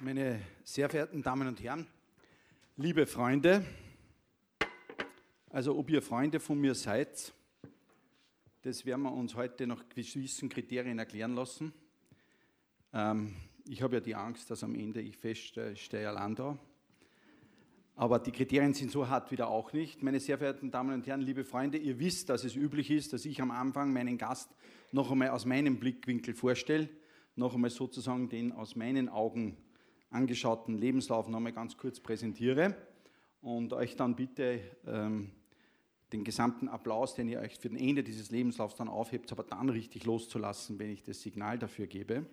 Meine sehr verehrten Damen und Herren, liebe Freunde, also ob ihr Freunde von mir seid, das werden wir uns heute nach gewissen Kriterien erklären lassen. Ähm, ich habe ja die Angst, dass am Ende ich feststehe, ich stehe allein da. Aber die Kriterien sind so hart wieder auch nicht. Meine sehr verehrten Damen und Herren, liebe Freunde, ihr wisst, dass es üblich ist, dass ich am Anfang meinen Gast noch einmal aus meinem Blickwinkel vorstelle, noch einmal sozusagen den aus meinen Augen angeschauten Lebenslauf noch einmal ganz kurz präsentiere und euch dann bitte ähm, den gesamten Applaus, den ihr euch für den Ende dieses Lebenslaufs dann aufhebt, aber dann richtig loszulassen, wenn ich das Signal dafür gebe.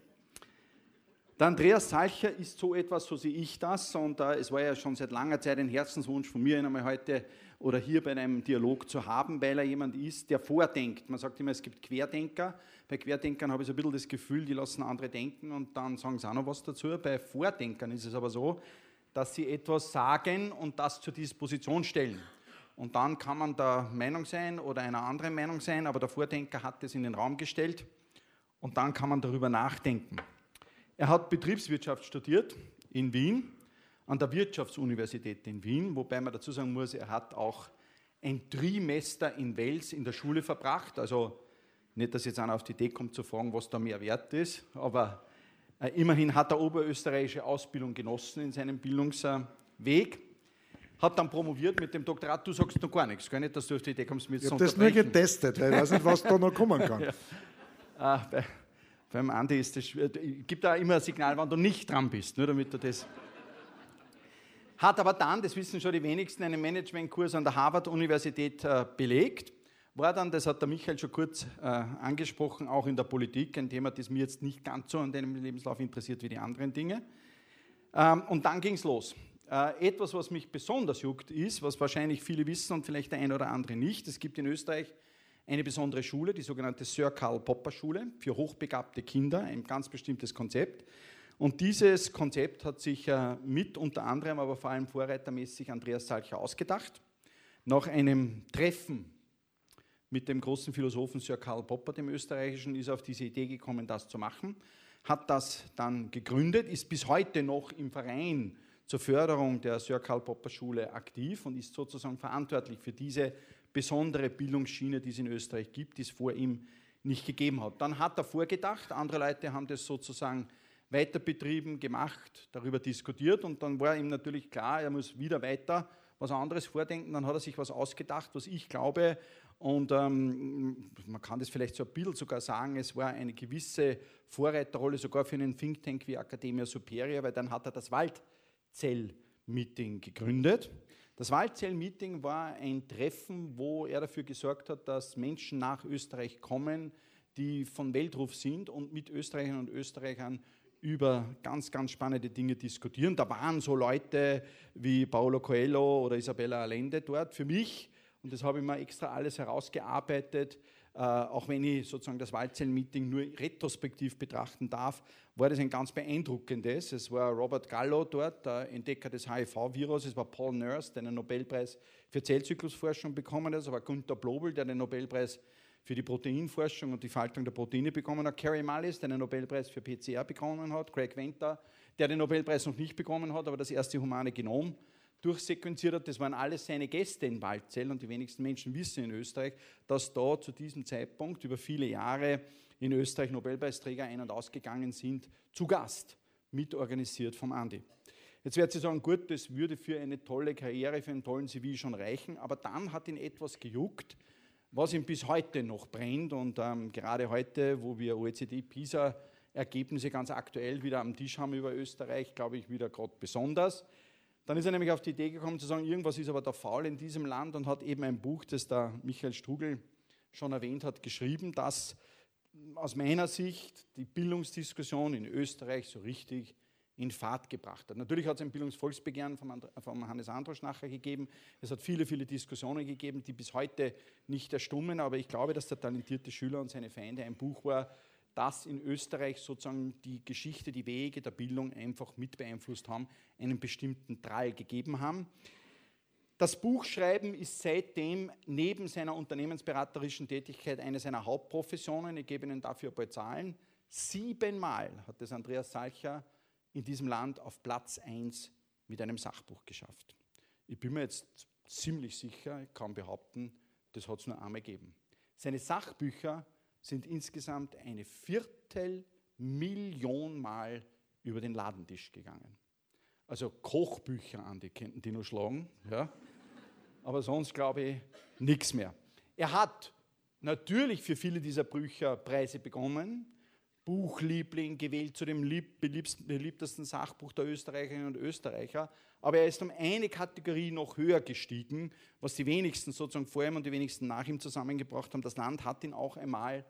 Der Andreas Salcher ist so etwas, so sehe ich das, und äh, es war ja schon seit langer Zeit ein Herzenswunsch von mir, ihn einmal heute oder hier bei einem Dialog zu haben, weil er jemand ist, der vordenkt. Man sagt immer, es gibt Querdenker. Bei Querdenkern habe ich so ein bisschen das Gefühl, die lassen andere denken und dann sagen sie auch noch was dazu. Bei Vordenkern ist es aber so, dass sie etwas sagen und das zur Disposition stellen. Und dann kann man der Meinung sein oder einer anderen Meinung sein, aber der Vordenker hat es in den Raum gestellt und dann kann man darüber nachdenken. Er hat Betriebswirtschaft studiert in Wien, an der Wirtschaftsuniversität in Wien, wobei man dazu sagen muss, er hat auch ein Trimester in Wels in der Schule verbracht. Also nicht, dass jetzt einer auf die Idee kommt zu fragen, was da mehr wert ist, aber äh, immerhin hat er oberösterreichische Ausbildung genossen in seinem Bildungsweg. Hat dann promoviert mit dem Doktorat. Du sagst noch gar nichts, gar nicht, dass du auf die Idee kommst, mit Ich habe das nur getestet, weil ich weiß nicht, was da noch kommen kann. ja. ah, beim Andi ist das schwierig. Gibt da immer ein Signal, wenn du nicht dran bist, nur damit du das. Hat aber dann, das wissen schon die wenigsten, einen Managementkurs an der Harvard-Universität äh, belegt. War dann, das hat der Michael schon kurz äh, angesprochen, auch in der Politik, ein Thema, das mir jetzt nicht ganz so an deinem Lebenslauf interessiert wie die anderen Dinge. Ähm, und dann ging es los. Äh, etwas, was mich besonders juckt, ist, was wahrscheinlich viele wissen und vielleicht der eine oder andere nicht, es gibt in Österreich eine besondere Schule, die sogenannte Sir Karl Popper Schule für hochbegabte Kinder, ein ganz bestimmtes Konzept. Und dieses Konzept hat sich äh, mit unter anderem, aber vor allem vorreitermäßig Andreas Salcher ausgedacht. Nach einem Treffen mit dem großen Philosophen Sir Karl Popper, dem österreichischen, ist er auf diese Idee gekommen, das zu machen, hat das dann gegründet, ist bis heute noch im Verein zur Förderung der Sir Karl Popper Schule aktiv und ist sozusagen verantwortlich für diese besondere Bildungsschiene, die es in Österreich gibt, die es vor ihm nicht gegeben hat. Dann hat er vorgedacht, andere Leute haben das sozusagen weiter betrieben, gemacht, darüber diskutiert und dann war ihm natürlich klar, er muss wieder weiter was anderes vordenken. Dann hat er sich was ausgedacht, was ich glaube, und ähm, man kann das vielleicht so ein bisschen sogar sagen, es war eine gewisse Vorreiterrolle sogar für einen Think Tank wie Academia Superior, weil dann hat er das Waldzell-Meeting gegründet. Das Waldzell-Meeting war ein Treffen, wo er dafür gesorgt hat, dass Menschen nach Österreich kommen, die von Weltruf sind und mit Österreichern und Österreichern über ganz, ganz spannende Dinge diskutieren. Da waren so Leute wie Paulo Coelho oder Isabella Allende dort. Für mich, und das habe ich mir extra alles herausgearbeitet, auch wenn ich sozusagen das Waldzell-Meeting nur retrospektiv betrachten darf, war das ein ganz beeindruckendes. Es war Robert Gallo dort, der Entdecker des HIV-Virus, es war Paul Nurse, der einen Nobelpreis für Zellzyklusforschung bekommen hat, es war Günter Blobel, der den Nobelpreis für die Proteinforschung und die Faltung der Proteine bekommen hat, Carrie Mullis, der den Nobelpreis für PCR bekommen hat, Craig Venter, der den Nobelpreis noch nicht bekommen hat, aber das erste humane Genom durchsequenziert hat. Das waren alles seine Gäste in Waldzell und die wenigsten Menschen wissen in Österreich, dass da zu diesem Zeitpunkt über viele Jahre in Österreich Nobelpreisträger ein- und ausgegangen sind, zu Gast, mitorganisiert vom Andi. Jetzt wird Sie sagen, gut, das würde für eine tolle Karriere, für einen tollen CV schon reichen, aber dann hat ihn etwas gejuckt, was ihm bis heute noch brennt und ähm, gerade heute, wo wir OECD-PISA-Ergebnisse ganz aktuell wieder am Tisch haben über Österreich, glaube ich, wieder gerade besonders. Dann ist er nämlich auf die Idee gekommen zu sagen, irgendwas ist aber da faul in diesem Land und hat eben ein Buch, das der Michael Strugel schon erwähnt hat, geschrieben, das aus meiner Sicht die Bildungsdiskussion in Österreich so richtig in Fahrt gebracht hat. Natürlich hat es ein Bildungsvolksbegehren vom, vom Hannes Androsch nachher gegeben. Es hat viele, viele Diskussionen gegeben, die bis heute nicht erstummen, aber ich glaube, dass der talentierte Schüler und seine Feinde ein Buch war, das in Österreich sozusagen die Geschichte, die Wege der Bildung einfach mit beeinflusst haben, einen bestimmten Drall gegeben haben. Das Buchschreiben ist seitdem neben seiner unternehmensberaterischen Tätigkeit eine seiner Hauptprofessionen. Ich gebe Ihnen dafür ein paar Zahlen. Siebenmal hat es Andreas Salcher in diesem Land auf Platz 1 mit einem Sachbuch geschafft. Ich bin mir jetzt ziemlich sicher, ich kann behaupten, das hat es nur einmal gegeben. Seine Sachbücher sind insgesamt eine Viertelmillion Mal über den Ladentisch gegangen. Also Kochbücher an, die könnten die nur schlagen. Ja? Aber sonst glaube ich nichts mehr. Er hat natürlich für viele dieser Bücher Preise bekommen. Buchliebling gewählt zu dem beliebtesten Sachbuch der Österreicherinnen und Österreicher. Aber er ist um eine Kategorie noch höher gestiegen, was die wenigsten sozusagen vor ihm und die wenigsten nach ihm zusammengebracht haben. Das Land hat ihn auch einmal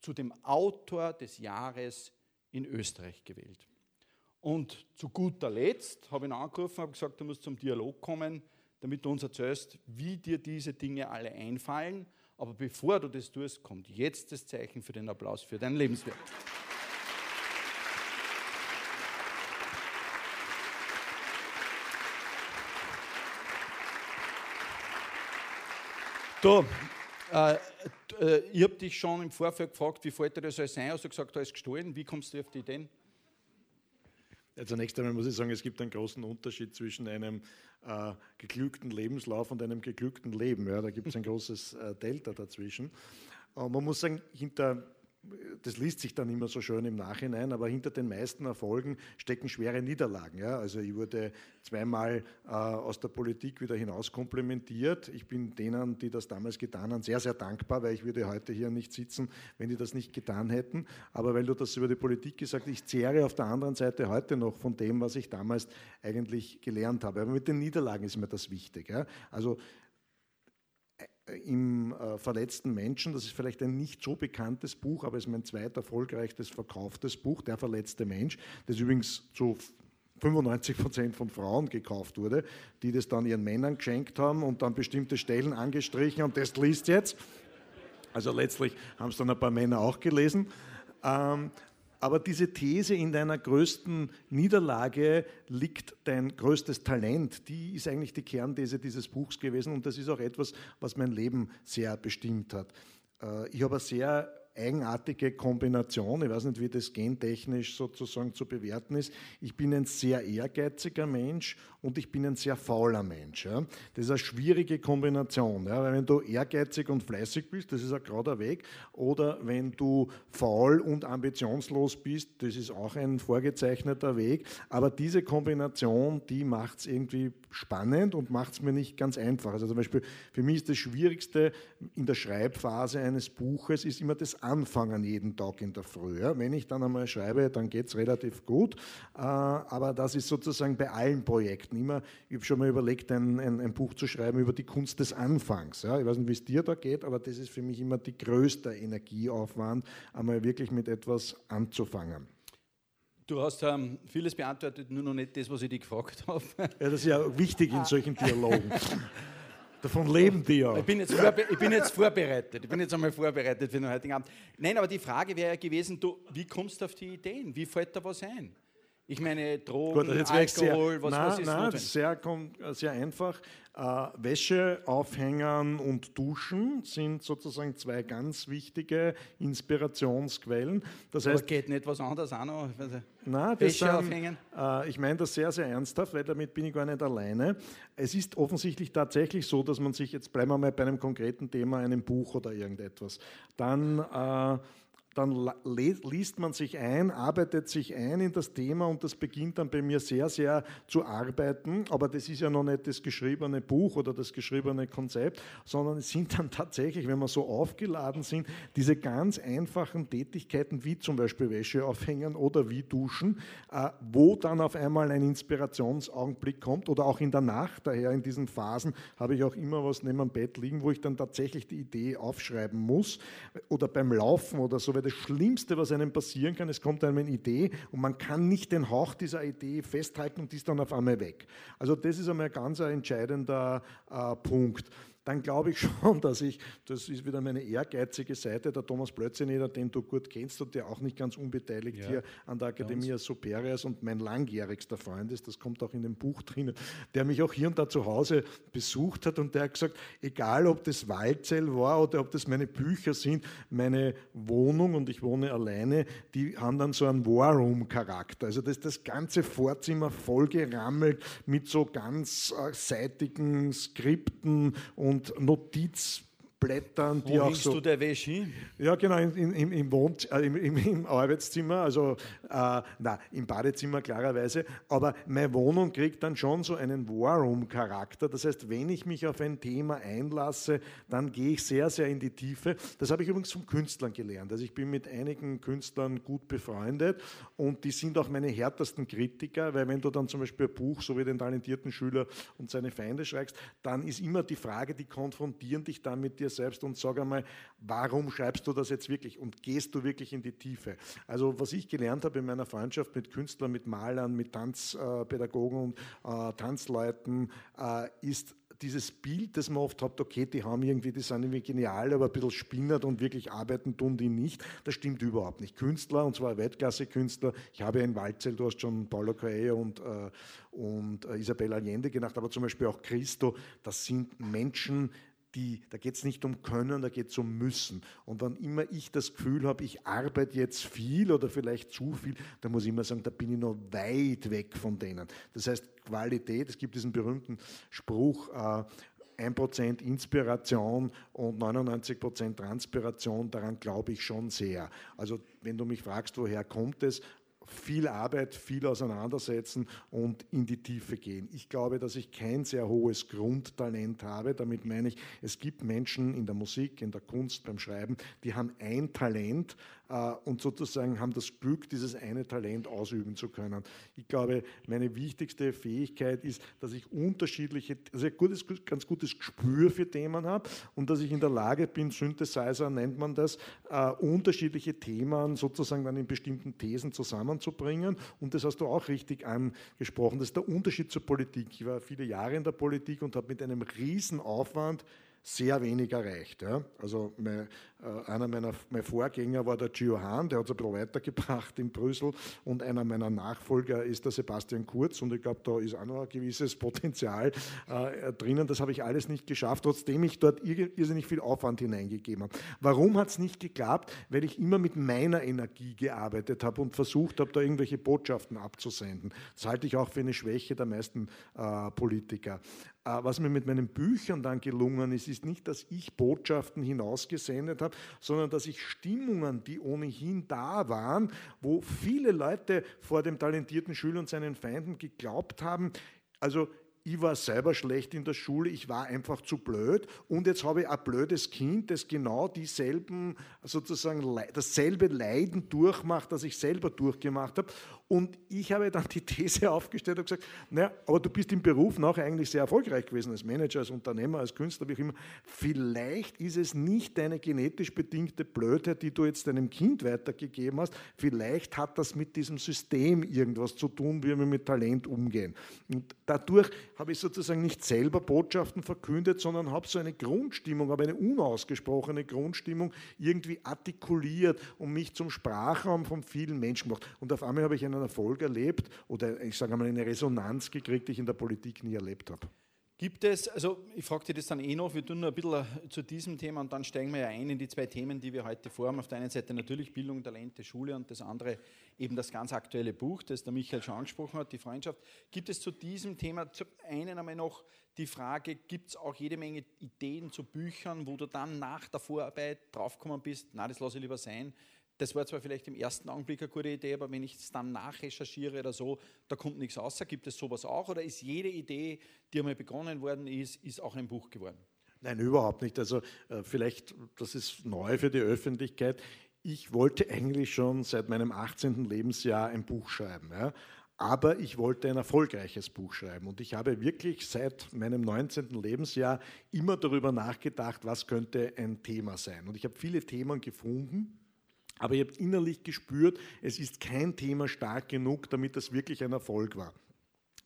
zu dem Autor des Jahres in Österreich gewählt. Und zu guter Letzt habe ich ihn angerufen und gesagt, du musst zum Dialog kommen, damit du uns erzählst, wie dir diese Dinge alle einfallen. Aber bevor du das tust, kommt jetzt das Zeichen für den Applaus für dein Lebenswerk. Du, äh, äh, ich habe dich schon im Vorfeld gefragt, wie fällt dir das alles ein? Hast du gesagt, ist gestohlen. Wie kommst du auf die Ideen? Zunächst einmal muss ich sagen, es gibt einen großen Unterschied zwischen einem äh, geglückten Lebenslauf und einem geglückten Leben. Ja, da gibt es ein großes äh, Delta dazwischen. Äh, man muss sagen, hinter das liest sich dann immer so schön im Nachhinein, aber hinter den meisten Erfolgen stecken schwere Niederlagen. Ja? Also ich wurde zweimal äh, aus der Politik wieder hinaus komplimentiert. Ich bin denen, die das damals getan haben, sehr, sehr dankbar, weil ich würde heute hier nicht sitzen, wenn die das nicht getan hätten. Aber weil du das über die Politik gesagt hast, ich zehre auf der anderen Seite heute noch von dem, was ich damals eigentlich gelernt habe. Aber mit den Niederlagen ist mir das wichtig. Ja? Also im äh, verletzten Menschen, das ist vielleicht ein nicht so bekanntes Buch, aber es ist mein zweit erfolgreichstes verkauftes Buch, Der verletzte Mensch, das übrigens zu 95 Prozent von Frauen gekauft wurde, die das dann ihren Männern geschenkt haben und dann bestimmte Stellen angestrichen und das liest jetzt. Also letztlich haben es dann ein paar Männer auch gelesen. Ähm, aber diese These, in deiner größten Niederlage liegt dein größtes Talent, die ist eigentlich die Kernthese dieses Buchs gewesen und das ist auch etwas, was mein Leben sehr bestimmt hat. Äh, ich habe sehr eigenartige Kombination. Ich weiß nicht, wie das gentechnisch sozusagen zu bewerten ist. Ich bin ein sehr ehrgeiziger Mensch und ich bin ein sehr fauler Mensch. Ja. Das ist eine schwierige Kombination. Ja. Weil wenn du ehrgeizig und fleißig bist, das ist ein gerader Weg. Oder wenn du faul und ambitionslos bist, das ist auch ein vorgezeichneter Weg. Aber diese Kombination, die macht es irgendwie spannend und macht es mir nicht ganz einfach. Also zum Beispiel für mich ist das Schwierigste in der Schreibphase eines Buches ist immer das Anfangen jeden Tag in der Früh. Ja. Wenn ich dann einmal schreibe, dann geht es relativ gut. Äh, aber das ist sozusagen bei allen Projekten immer. Ich habe schon mal überlegt, ein, ein, ein, Buch zu schreiben über die Kunst des Anfangs. Ja. Ich weiß nicht, wie es dir da geht, aber das ist für mich immer die größte Energieaufwand, einmal wirklich mit etwas anzufangen. Du hast ähm, vieles beantwortet, nur noch nicht das, was ich dich gefragt habe. Ja, das ist ja wichtig in solchen Dialogen. Davon leben die ja. Ich bin, jetzt ich bin jetzt vorbereitet. Ich bin jetzt einmal vorbereitet für den heutigen Abend. Nein, aber die Frage wäre ja gewesen, du, wie kommst du auf die Ideen? Wie fällt da was ein? Ich meine, Drogen, Gut, Alkohol, sehr, was, nein, was ist nein, sehr, sehr einfach. Äh, Wäsche aufhängen und duschen sind sozusagen zwei ganz wichtige Inspirationsquellen. Das heißt, Aber geht nicht was anderes auch noch? Nein, Wäsche sind, aufhängen? Äh, ich meine das sehr, sehr ernsthaft, weil damit bin ich gar nicht alleine. Es ist offensichtlich tatsächlich so, dass man sich, jetzt bleiben wir mal bei einem konkreten Thema, einem Buch oder irgendetwas, dann äh, dann liest man sich ein, arbeitet sich ein in das Thema und das beginnt dann bei mir sehr, sehr zu arbeiten. Aber das ist ja noch nicht das geschriebene Buch oder das geschriebene Konzept, sondern es sind dann tatsächlich, wenn wir so aufgeladen sind, diese ganz einfachen Tätigkeiten wie zum Beispiel Wäsche aufhängen oder wie duschen, äh, wo dann auf einmal ein Inspirationsaugenblick kommt oder auch in der Nacht. Daher in diesen Phasen habe ich auch immer was neben dem Bett liegen, wo ich dann tatsächlich die Idee aufschreiben muss oder beim Laufen oder so, das Schlimmste, was einem passieren kann. Es kommt einem eine Idee und man kann nicht den Hauch dieser Idee festhalten und die ist dann auf einmal weg. Also das ist einmal ein ganz entscheidender äh, Punkt. Dann glaube ich schon, dass ich, das ist wieder meine ehrgeizige Seite, der Thomas Blötzeneder, den du gut kennst und der auch nicht ganz unbeteiligt ja, hier an der Academia Superiors und mein langjährigster Freund ist, das kommt auch in dem Buch drinnen, der mich auch hier und da zu Hause besucht hat und der hat gesagt, egal ob das Waldzell war oder ob das meine Bücher sind, meine Wohnung und ich wohne alleine, die haben dann so einen War Room Charakter. Also das, das ganze Vorzimmer vollgerammelt mit so ganz äh, seitigen Skripten und Notiz Blättern, die Wo auch so. du der Wäsche hin? Ja, genau, im, im, im, Wohnt, äh, im, im, Arbeitszimmer, also äh, na, im Badezimmer klarerweise. Aber meine Wohnung kriegt dann schon so einen War Room Charakter. Das heißt, wenn ich mich auf ein Thema einlasse, dann gehe ich sehr, sehr in die Tiefe. Das habe ich übrigens von Künstlern gelernt. Also ich bin mit einigen Künstlern gut befreundet und die sind auch meine härtesten Kritiker, weil wenn du dann zum Beispiel ein Buch, so wie den talentierten Schüler und seine Feinde schreibst, dann ist immer die Frage, die konfrontieren dich dann mit dir selbst und sag einmal, warum schreibst du das jetzt wirklich und gehst du wirklich in die Tiefe? Also was ich gelernt habe in meiner Freundschaft mit Künstlern, mit Malern, mit Tanzpädagogen und äh, Tanzleuten, äh, ist dieses Bild, das man oft hat, okay, die haben irgendwie, die sind irgendwie genial, aber ein bisschen spinnert und wirklich arbeiten tun die nicht, das stimmt überhaupt nicht. Künstler, und zwar Weltklasse-Künstler, ich habe ja in Waldzell, du hast schon Paulo Coelho und, äh, und äh, Isabel Allende gemacht, aber zum Beispiel auch Christo, das sind Menschen, die, da geht es nicht um Können, da geht es um Müssen. Und wann immer ich das Gefühl habe, ich arbeite jetzt viel oder vielleicht zu viel, dann muss ich immer sagen, da bin ich noch weit weg von denen. Das heißt, Qualität, es gibt diesen berühmten Spruch, äh, 1% Inspiration und 99% Transpiration, daran glaube ich schon sehr. Also wenn du mich fragst, woher kommt es, viel Arbeit, viel auseinandersetzen und in die Tiefe gehen. Ich glaube, dass ich kein sehr hohes Grundtalent habe. Damit meine ich, es gibt Menschen in der Musik, in der Kunst, beim Schreiben, die haben ein Talent und sozusagen haben das Glück, dieses eine Talent ausüben zu können. Ich glaube, meine wichtigste Fähigkeit ist, dass ich unterschiedliche, also ein gutes, ganz gutes Gespür für Themen habe und dass ich in der Lage bin, Synthesizer nennt man das, uh, unterschiedliche Themen sozusagen dann in bestimmten Thesen zusammenzubringen. Und das hast du auch richtig angesprochen. Das ist der Unterschied zur Politik. Ich war viele Jahre in der Politik und habe mit einem riesen Aufwand sehr wenig erreicht. Ja. Also mein, äh, einer meiner mein Vorgänger war der Gio Hahn, der hat es ein bisschen weitergebracht in Brüssel und einer meiner Nachfolger ist der Sebastian Kurz und ich glaube, da ist auch noch ein gewisses Potenzial äh, drinnen. Das habe ich alles nicht geschafft, trotzdem ich dort irrsinnig viel Aufwand hineingegeben habe. Warum hat es nicht geklappt? Weil ich immer mit meiner Energie gearbeitet habe und versucht habe, da irgendwelche Botschaften abzusenden. Das halte ich auch für eine Schwäche der meisten äh, Politiker. Äh, was mir mit meinen Büchern dann gelungen ist, ist nicht, dass ich Botschaften hinausgesendet habe, sondern dass ich Stimmungen, die ohnehin da waren, wo viele Leute vor dem talentierten Schüler und seinen Feinden geglaubt haben, also ich war selber schlecht in der Schule, ich war einfach zu blöd und jetzt habe ich ein blödes Kind, das genau dieselben, sozusagen dasselbe Leiden durchmacht, das ich selber durchgemacht habe. Und ich habe dann die These aufgestellt und gesagt, naja, aber du bist im Beruf noch eigentlich sehr erfolgreich gewesen, als Manager, als Unternehmer, als Künstler, wie auch immer. Vielleicht ist es nicht deine genetisch bedingte Blödheit, die du jetzt deinem Kind weitergegeben hast. Vielleicht hat das mit diesem System irgendwas zu tun, wie wir mit Talent umgehen. Und dadurch habe ich sozusagen nicht selber Botschaften verkündet, sondern habe so eine Grundstimmung, aber eine unausgesprochene Grundstimmung irgendwie artikuliert und mich zum Sprachraum von vielen Menschen gemacht. Und auf einmal habe ich einen Erfolg erlebt oder ich sage mal eine Resonanz gekriegt, die ich in der Politik nie erlebt habe. Gibt es, also ich frage dich das dann eh noch, wir tun nur ein bisschen zu diesem Thema und dann steigen wir ja ein in die zwei Themen, die wir heute vorhaben. Auf der einen Seite natürlich Bildung, Talente, Schule und das andere eben das ganz aktuelle Buch, das der Michael schon angesprochen hat, die Freundschaft. Gibt es zu diesem Thema zum einen einmal noch die Frage, gibt es auch jede Menge Ideen zu Büchern, wo du dann nach der Vorarbeit draufgekommen bist, na, das lasse ich lieber sein, das war zwar vielleicht im ersten Augenblick eine gute Idee, aber wenn ich es dann nachrecherchiere oder so, da kommt nichts raus. Gibt es sowas auch oder ist jede Idee, die einmal begonnen worden ist, ist auch ein Buch geworden? Nein, überhaupt nicht. Also äh, vielleicht, das ist neu für die Öffentlichkeit. Ich wollte eigentlich schon seit meinem 18. Lebensjahr ein Buch schreiben. Ja? aber ich wollte ein erfolgreiches Buch schreiben. Und ich habe wirklich seit meinem 19. Lebensjahr immer darüber nachgedacht, was könnte ein Thema sein. Und ich habe viele Themen gefunden, aber ich habe innerlich gespürt, es ist kein Thema stark genug, damit das wirklich ein Erfolg war.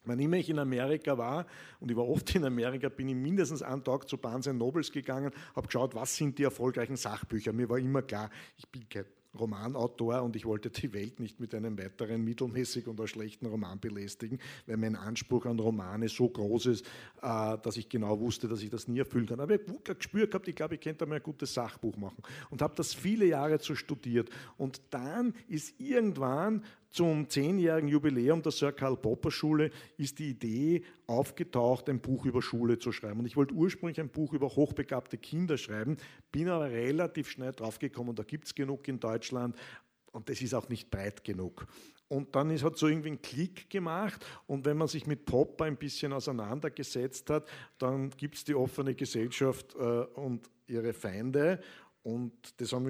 Wann immer ich in Amerika war, und ich war oft in Amerika, bin ich mindestens einen Tag zu Barnes Nobles gegangen, habe geschaut, was sind die erfolgreichen Sachbücher. Mir war immer klar, ich bin kein Romanautor und ich wollte die Welt nicht mit einem weiteren mittelmäßigen oder schlechten Roman belästigen, weil mein Anspruch an Romane so groß ist, äh, dass ich genau wusste, dass ich das nie erfüllen kann. Aber ich habe ein Gespür gehabt, ich glaube, ich könnte mal ein gutes Sachbuch machen und habe das viele Jahre zu studiert. Und dann ist irgendwann zum zehnjährigen Jubiläum der Sir Karl Popper Schule ist die Idee aufgetaucht, ein Buch über Schule zu schreiben. Und ich wollte ursprünglich ein Buch über hochbegabte Kinder schreiben, bin aber relativ schnell draufgekommen, da gibt es genug in Deutschland und das ist auch nicht breit genug. Und dann ist, hat so irgendwie ein Klick gemacht. Und wenn man sich mit Popper ein bisschen auseinandergesetzt hat, dann gibt es die offene Gesellschaft äh, und ihre Feinde. Und das haben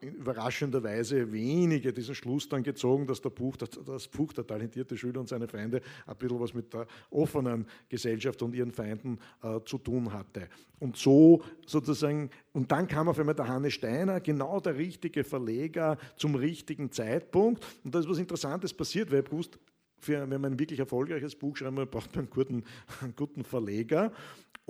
überraschenderweise wenige diesen Schluss dann gezogen, dass der Buch, das, Buch Der talentierte Schüler und seine Feinde ein bisschen was mit der offenen Gesellschaft und ihren Feinden äh, zu tun hatte. Und so sozusagen, und dann kam auf einmal der Hanne Steiner, genau der richtige Verleger zum richtigen Zeitpunkt. Und da ist was Interessantes passiert, weil ich gewusst, für, wenn man ein wirklich erfolgreiches Buch schreiben will, braucht man einen guten, einen guten Verleger.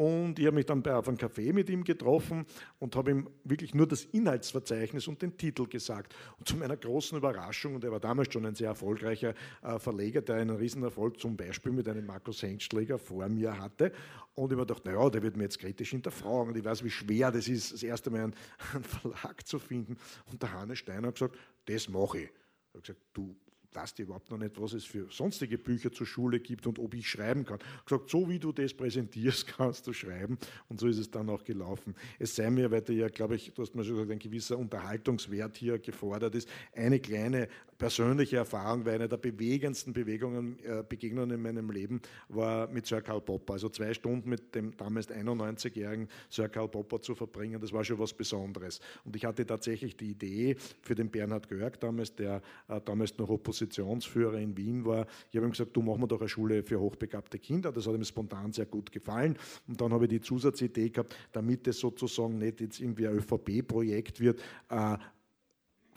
Und ich habe mich dann bei, auf einem Café mit ihm getroffen und habe ihm wirklich nur das Inhaltsverzeichnis und den Titel gesagt. Und zu meiner großen Überraschung, und er war damals schon ein sehr erfolgreicher äh, Verleger, der einen Riesenerfolg zum Beispiel mit einem Markus Hengstschläger vor mir hatte. Und ich habe gedacht, naja, der wird mir jetzt kritisch hinterfragen. Und ich weiß, wie schwer das ist, das erste Mal einen, einen Verlag zu finden. Und der Hannes Steiner hat gesagt, das mache ich. Ich habe gesagt, du weißt ja überhaupt noch nicht, was es für sonstige Bücher zur Schule gibt und ob ich schreiben kann. Gesagt, so wie du das präsentierst, kannst du schreiben. Und so ist es dann auch gelaufen. Es sei mir, weil du ja, glaube ich, du hast mir schon gesagt, ein gewisser Unterhaltungswert hier gefordert ist, eine kleine persönliche Erfahrung, weil eine der bewegendsten Bewegungen, äh, Begegnungen in meinem Leben war mit Sir Karl Popper. Also zwei Stunden mit dem damals 91-jährigen Sir Karl Popper zu verbringen, das war schon was Besonderes. Und ich hatte tatsächlich die Idee für den Bernhard Görg damals, der äh, damals noch Oppositionsführer in Wien war. Ich habe ihm gesagt, du machen wir doch eine Schule für hochbegabte Kinder. Das hat ihm spontan sehr gut gefallen. Und dann habe ich die Zusatzidee gehabt, damit es sozusagen nicht jetzt irgendwie ein ÖVP-Projekt wird, äh,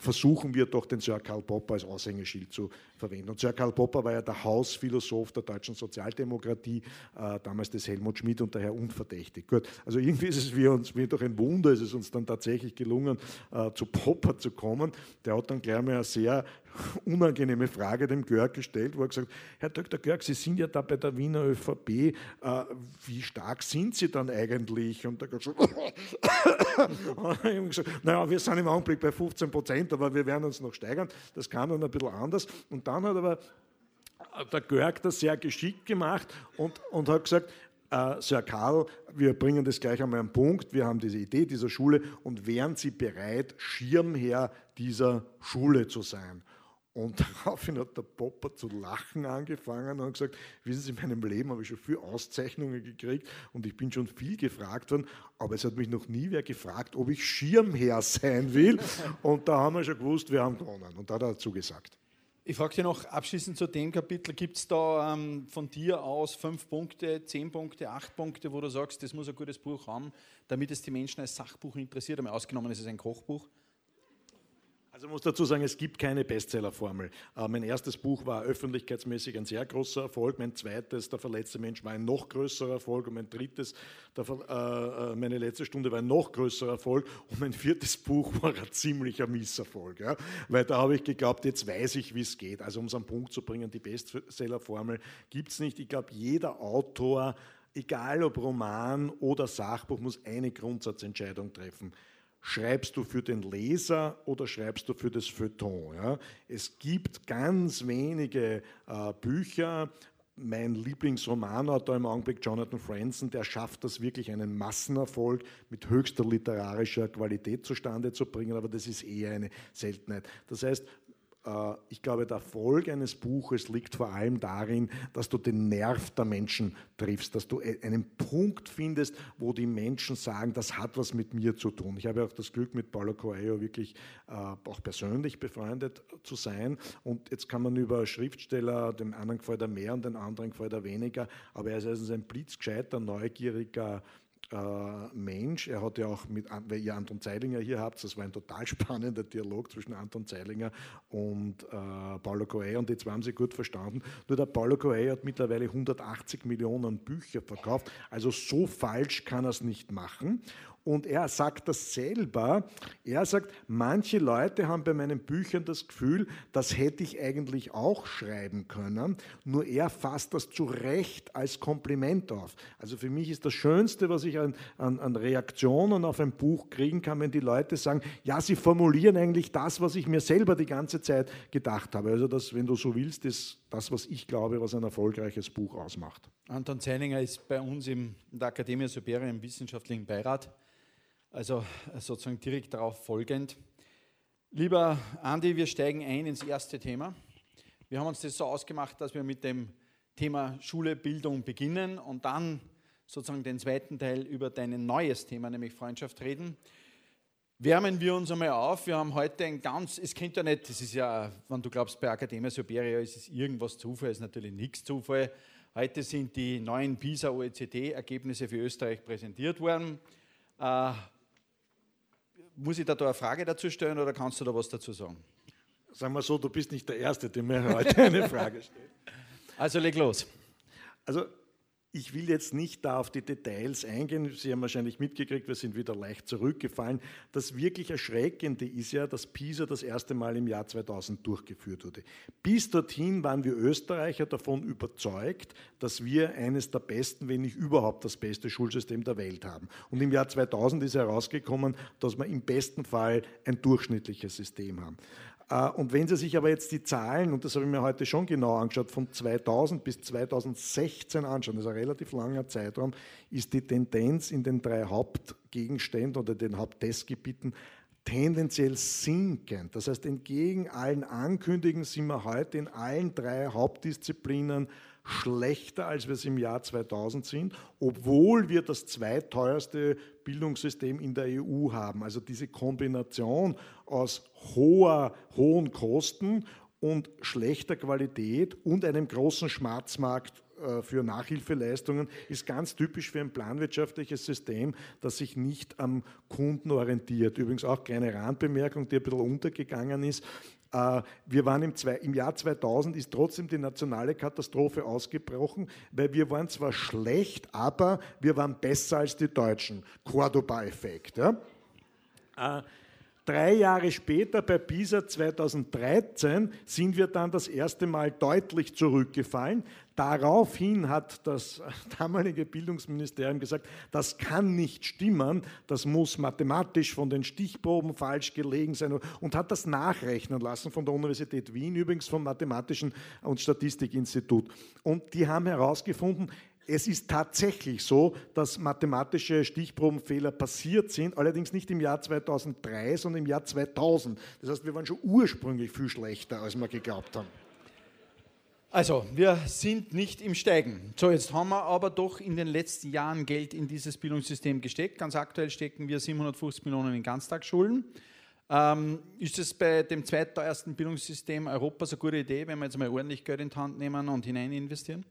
versuchen wir doch den Sir Karl Popper als Aushängeschild zu verwenden. Und Sir Karl Popper war ja der Hausphilosoph der deutschen Sozialdemokratie, äh, damals des Helmut Schmidt und daher unverdächtig. Gut, also irgendwie ist es wie, uns, wie durch ein Wunder, ist es uns dann tatsächlich gelungen, äh, zu Popper zu kommen. Der hat dann gleich mal eine sehr unangenehme Frage dem Görg gestellt, wo er gesagt Herr Dr. Görg, Sie sind ja da bei der Wiener ÖVP, äh, wie stark sind Sie dann eigentlich? Und der Görg gesagt, naja, wir sind im Augenblick bei 15 Prozent, aber wir werden uns noch steigern. Das kam dann ein bisschen anders. Und dann hat aber der Görg das sehr geschickt gemacht und, und hat gesagt, äh, Sir Karl, wir bringen das gleich einmal am Punkt. Wir haben diese Idee dieser Schule und wären Sie bereit, Schirmherr dieser Schule zu sein? Und daraufhin hat der Popper zu lachen angefangen und gesagt, wissen Sie, in meinem Leben habe ich schon viele Auszeichnungen gekriegt und ich bin schon viel gefragt worden, aber es hat mich noch nie wer gefragt, ob ich Schirmherr sein will. Und da haben wir schon gewusst, wir haben gewonnen. Und da hat er dazu gesagt. Ich frage dich noch abschließend zu dem Kapitel, gibt es da ähm, von dir aus fünf Punkte, zehn Punkte, acht Punkte, wo du sagst, das muss ein gutes Buch haben, damit es die Menschen als Sachbuch interessiert, einmal ausgenommen ist es ein Kochbuch? Also ich muss dazu sagen, es gibt keine Bestsellerformel. Äh, mein erstes Buch war öffentlichkeitsmäßig ein sehr großer Erfolg, mein zweites, Der verletzte Mensch, war ein noch größerer Erfolg und mein drittes, der, äh, äh, meine letzte Stunde, war ein noch größerer Erfolg und mein viertes Buch war ein ziemlicher Misserfolg. Ja? Weil da habe ich geglaubt, jetzt weiß ich, wie es geht. Also um es am Punkt zu bringen, die Bestsellerformel gibt es nicht. Ich glaube, jeder Autor, egal ob Roman oder Sachbuch, muss eine Grundsatzentscheidung treffen schreibst du für den Leser oder schreibst du für das Feuilleton. Ja? Es gibt ganz wenige äh, Bücher, mein Lieblingsromanautor im Augenblick, Jonathan Franzen, der schafft das wirklich, einen Massenerfolg mit höchster literarischer Qualität zustande zu bringen, aber das ist eher eine Seltenheit. Das heißt, ich glaube, der Erfolg eines Buches liegt vor allem darin, dass du den Nerv der Menschen triffst, dass du e-, einen Punkt findest, wo die Menschen sagen, das hat was mit mir zu tun. Ich habe auch das Glück, mit Paulo Coelho wirklich äh, auch persönlich befreundet zu sein. Und jetzt kann man über Schriftsteller, dem einen gefällt er mehr und den anderen gefällt er weniger, aber er ist also ein blitzgescheiter, neugieriger, äh, Mensch. Er hat ja auch mit, weil ihr Anton Zeilinger hier habt, das war ein total spannender Dialog zwischen Anton Zeilinger und äh, Paulo Coelho und die zwei haben sich gut verstanden. Nur der Paulo Coelho hat mittlerweile 180 Millionen Bücher verkauft, also so falsch kann er es nicht machen. Und er sagt das selber. Er sagt, manche Leute haben bei meinen Büchern das Gefühl, das hätte ich eigentlich auch schreiben können. Nur er fasst das zu Recht als Kompliment auf. Also für mich ist das Schönste, was ich an, an, an Reaktionen auf ein Buch kriegen kann, wenn die Leute sagen, ja, sie formulieren eigentlich das, was ich mir selber die ganze Zeit gedacht habe. Also das, wenn du so willst, ist das, was ich glaube, was ein erfolgreiches Buch ausmacht. Anton Zeininger ist bei uns in der Akademie Superior im wissenschaftlichen Beirat. Also sozusagen direkt darauf folgend. Lieber Andi, wir steigen ein ins erste Thema. Wir haben uns das so ausgemacht, dass wir mit dem Thema Schule, Bildung beginnen und dann sozusagen den zweiten Teil über dein neues Thema, nämlich Freundschaft reden. Wärmen wir uns einmal auf. Wir haben heute ein ganz, es kennt ja nicht, das ist ja, wenn du glaubst, bei Academia Superior ist es irgendwas Zufall, ist natürlich nichts Zufall. Heute sind die neuen PISA-OECD-Ergebnisse für Österreich präsentiert worden. Äh, muss ich da, da eine Frage dazu stellen oder kannst du da was dazu sagen? Sagen wir so, du bist nicht der Erste, der mir heute eine Frage stellt. Also leg los. Also ich will jetzt nicht da auf die Details eingehen. Sie haben wahrscheinlich mitgekriegt, wir sind wieder leicht zurückgefallen. Das wirklich Erschreckende ist ja, dass PISA das erste Mal im Jahr 2000 durchgeführt wurde. Bis dorthin waren wir Österreicher davon überzeugt, dass wir eines der besten, wenn nicht überhaupt das beste Schulsystem der Welt haben. Und im Jahr 2000 ist herausgekommen, dass wir im besten Fall ein durchschnittliches System haben. Äh, und wenn Sie sich aber jetzt die Zahlen, und das habe ich mir heute schon genau angeschaut, von 2000 bis 2016 anschauen, das ist ein relativ langer Zeitraum, ist die Tendenz in den drei Hauptgegenständen oder den Haupttestgebieten tendenziell sinkend. Das heißt, entgegen allen Ankündigungen sind wir heute in allen drei Hauptdisziplinen schlechter, als wir es im Jahr 2000 sind, obwohl wir das zweiteuerste Bildungssystem in der EU haben. Also diese Kombination aus hoher, hohen Kosten und schlechter Qualität und einem großen Schwarzmarkt für Nachhilfeleistungen ist ganz typisch für ein planwirtschaftliches System, das sich nicht am Kunden orientiert. Übrigens auch kleine Randbemerkung, die ein bisschen untergegangen ist. Äh, wir waren im, zwei, im, Jahr 2000 ist trotzdem die nationale Katastrophe ausgebrochen, weil wir waren zwar schlecht, aber wir waren besser als die Deutschen. Cordoba-Effekt. Ja? Drei Jahre später, bei PISA 2013, sind wir dann das erste Mal deutlich zurückgefallen. Daraufhin hat das damalige Bildungsministerium gesagt, das kann nicht stimmen, das muss mathematisch von den Stichproben falsch gelegen sein und hat das nachrechnen lassen von der Universität Wien, übrigens vom Mathematischen und Statistikinstitut. Und die haben herausgefunden, es ist tatsächlich so, dass mathematische Stichprobenfehler passiert sind, allerdings nicht im Jahr 2003, sondern im Jahr 2000. Das heißt, wir waren schon ursprünglich viel schlechter, als wir geglaubt haben. Also, wir sind nicht im Steigen. So, jetzt haben wir aber doch in den letzten Jahren Geld in dieses Bildungssystem gesteckt. Ganz aktuell stecken wir 750 Millionen in Ganztagsschulen. Ähm, ist es bei dem zweiteuersten Bildungssystem Europas eine gute Idee, wenn wir jetzt mal ordentlich Geld in die Hand nehmen und hinein investieren?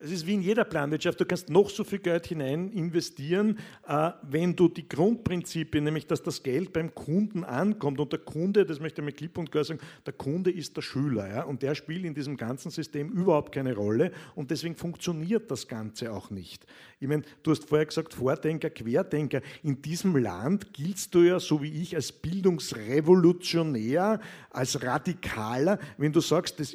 Es ist wie in jeder Planwirtschaft, du kannst noch so viel Geld hinein investieren, äh, wenn du die Grundprinzipien, nämlich dass das Geld beim Kunden ankommt und der Kunde, das möchte ich mit klipp und klar sagen, der Kunde ist der Schüler ja, und der spielt in diesem ganzen System überhaupt keine Rolle und deswegen funktioniert das Ganze auch nicht. Ich meine, du hast vorher gesagt, Vordenker, Querdenker, in diesem Land giltst du ja, so wie ich, als Bildungsrevolutionär, als Radikaler, wenn du sagst, das,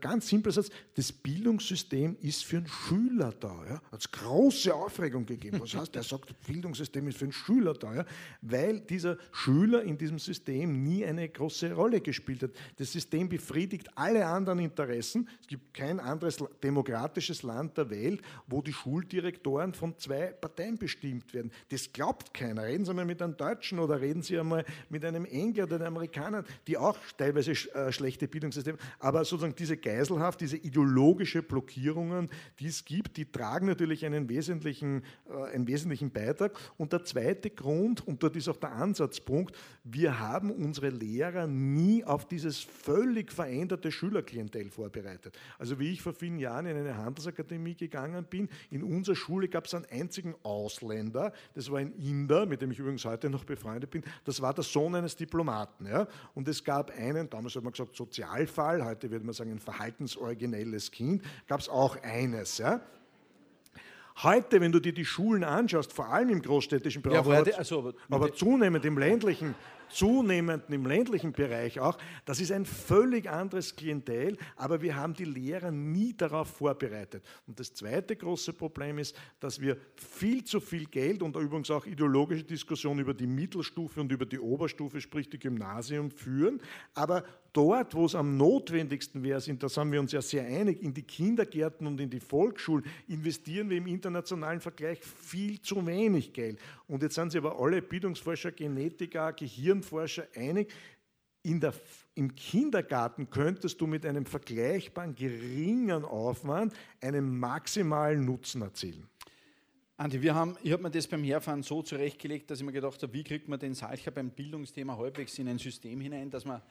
ganz simpler Satz, das Bildungssystem ist für einen Schüler da. Ja? Hat es große Aufregung gegeben. Was heißt, er sagt, Bildungssystem ist für einen Schüler da, ja? weil dieser Schüler in diesem System nie eine große Rolle gespielt hat. Das System befriedigt alle anderen Interessen. Es gibt kein anderes demokratisches Land der Welt, wo die Schuldirektoren von zwei Parteien bestimmt werden. Das glaubt keiner. Reden Sie mal mit einem Deutschen oder reden Sie einmal mit einem Engländer oder einem Amerikaner, die auch teilweise äh, schlechte Bildungssysteme, aber sozusagen diese Geiselhaft, diese ideologische Blockierungen, die es gibt, die tragen natürlich einen wesentlichen, äh, einen wesentlichen Beitrag. Und der zweite Grund, und dort ist auch der Ansatzpunkt, wir haben unsere Lehrer nie auf dieses völlig veränderte Schülerklientel vorbereitet. Also wie ich vor vielen Jahren in eine Handelsakademie gegangen bin, in unserer Schule gab es einen einzigen Ausländer, das war ein Inder, mit dem ich übrigens heute noch befreundet bin, das war der Sohn eines Diplomaten. Ja? Und es gab einen, damals hat man gesagt Sozialfall, heute würde man sagen ein verhaltensoriginelles Kind, gab es auch eines. Ja? Heute, wenn du dir die Schulen anschaust, vor allem im großstädtischen Bereich, ja, aber, also, aber zunehmend im ländlichen, zunehmend im ländlichen Bereich auch. Das ist ein völlig anderes Klientel, aber wir haben die Lehrer nie darauf vorbereitet. Und das zweite große Problem ist, dass wir viel zu viel Geld und übrigens auch ideologische Diskussionen über die Mittelstufe und über die Oberstufe, sprich die Gymnasium, führen, aber dort, wo es am notwendigsten wäre, sind, da sind wir uns ja sehr einig, in die Kindergärten und in die Volksschulen investieren wir im internationalen Vergleich viel zu wenig Geld. Und jetzt sind sich aber alle Bildungsforscher, Genetiker, Gehirnforscher einig, der, im Kindergarten könntest du mit einem vergleichbaren geringen Aufwand einen maximalen Nutzen erzielen. Andi, wir haben, ich habe mir das beim Herfahren so zurechtgelegt, dass ich mir gedacht habe, wie kriegt man den Salcher beim Bildungsthema halbwegs in ein System hinein, dass man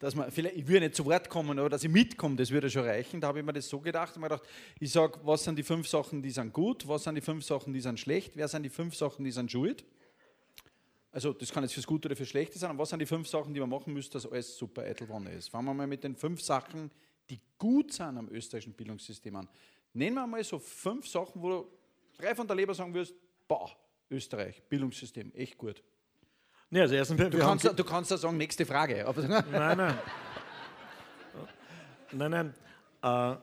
dass man, vielleicht, ich würde nicht zu Wort kommen, aber dass ich mitkomme, das würde schon reichen. Da habe ich mir das so gedacht. Ich gedacht, ich sage, was sind die fünf Sachen, die sind gut, was sind die fünf Sachen, die sind schlecht, wer sind die fünf Sachen, die sind schuld. Also das kann jetzt fürs Gute oder fürs Schlechte sein. Und was sind die fünf Sachen, die man machen müsste, dass alles super Eitelwanne ist? Fangen wir mal mit den fünf Sachen, die gut sind am österreichischen Bildungssystem an. Nehmen wir mal so fünf Sachen, wo du drei von der Leber sagen wirst, boah, Österreich, Bildungssystem, echt gut. Ja, also erstens, du, kannst, du kannst da sagen, nächste Frage. nein, nein. Nein, nein. Äh,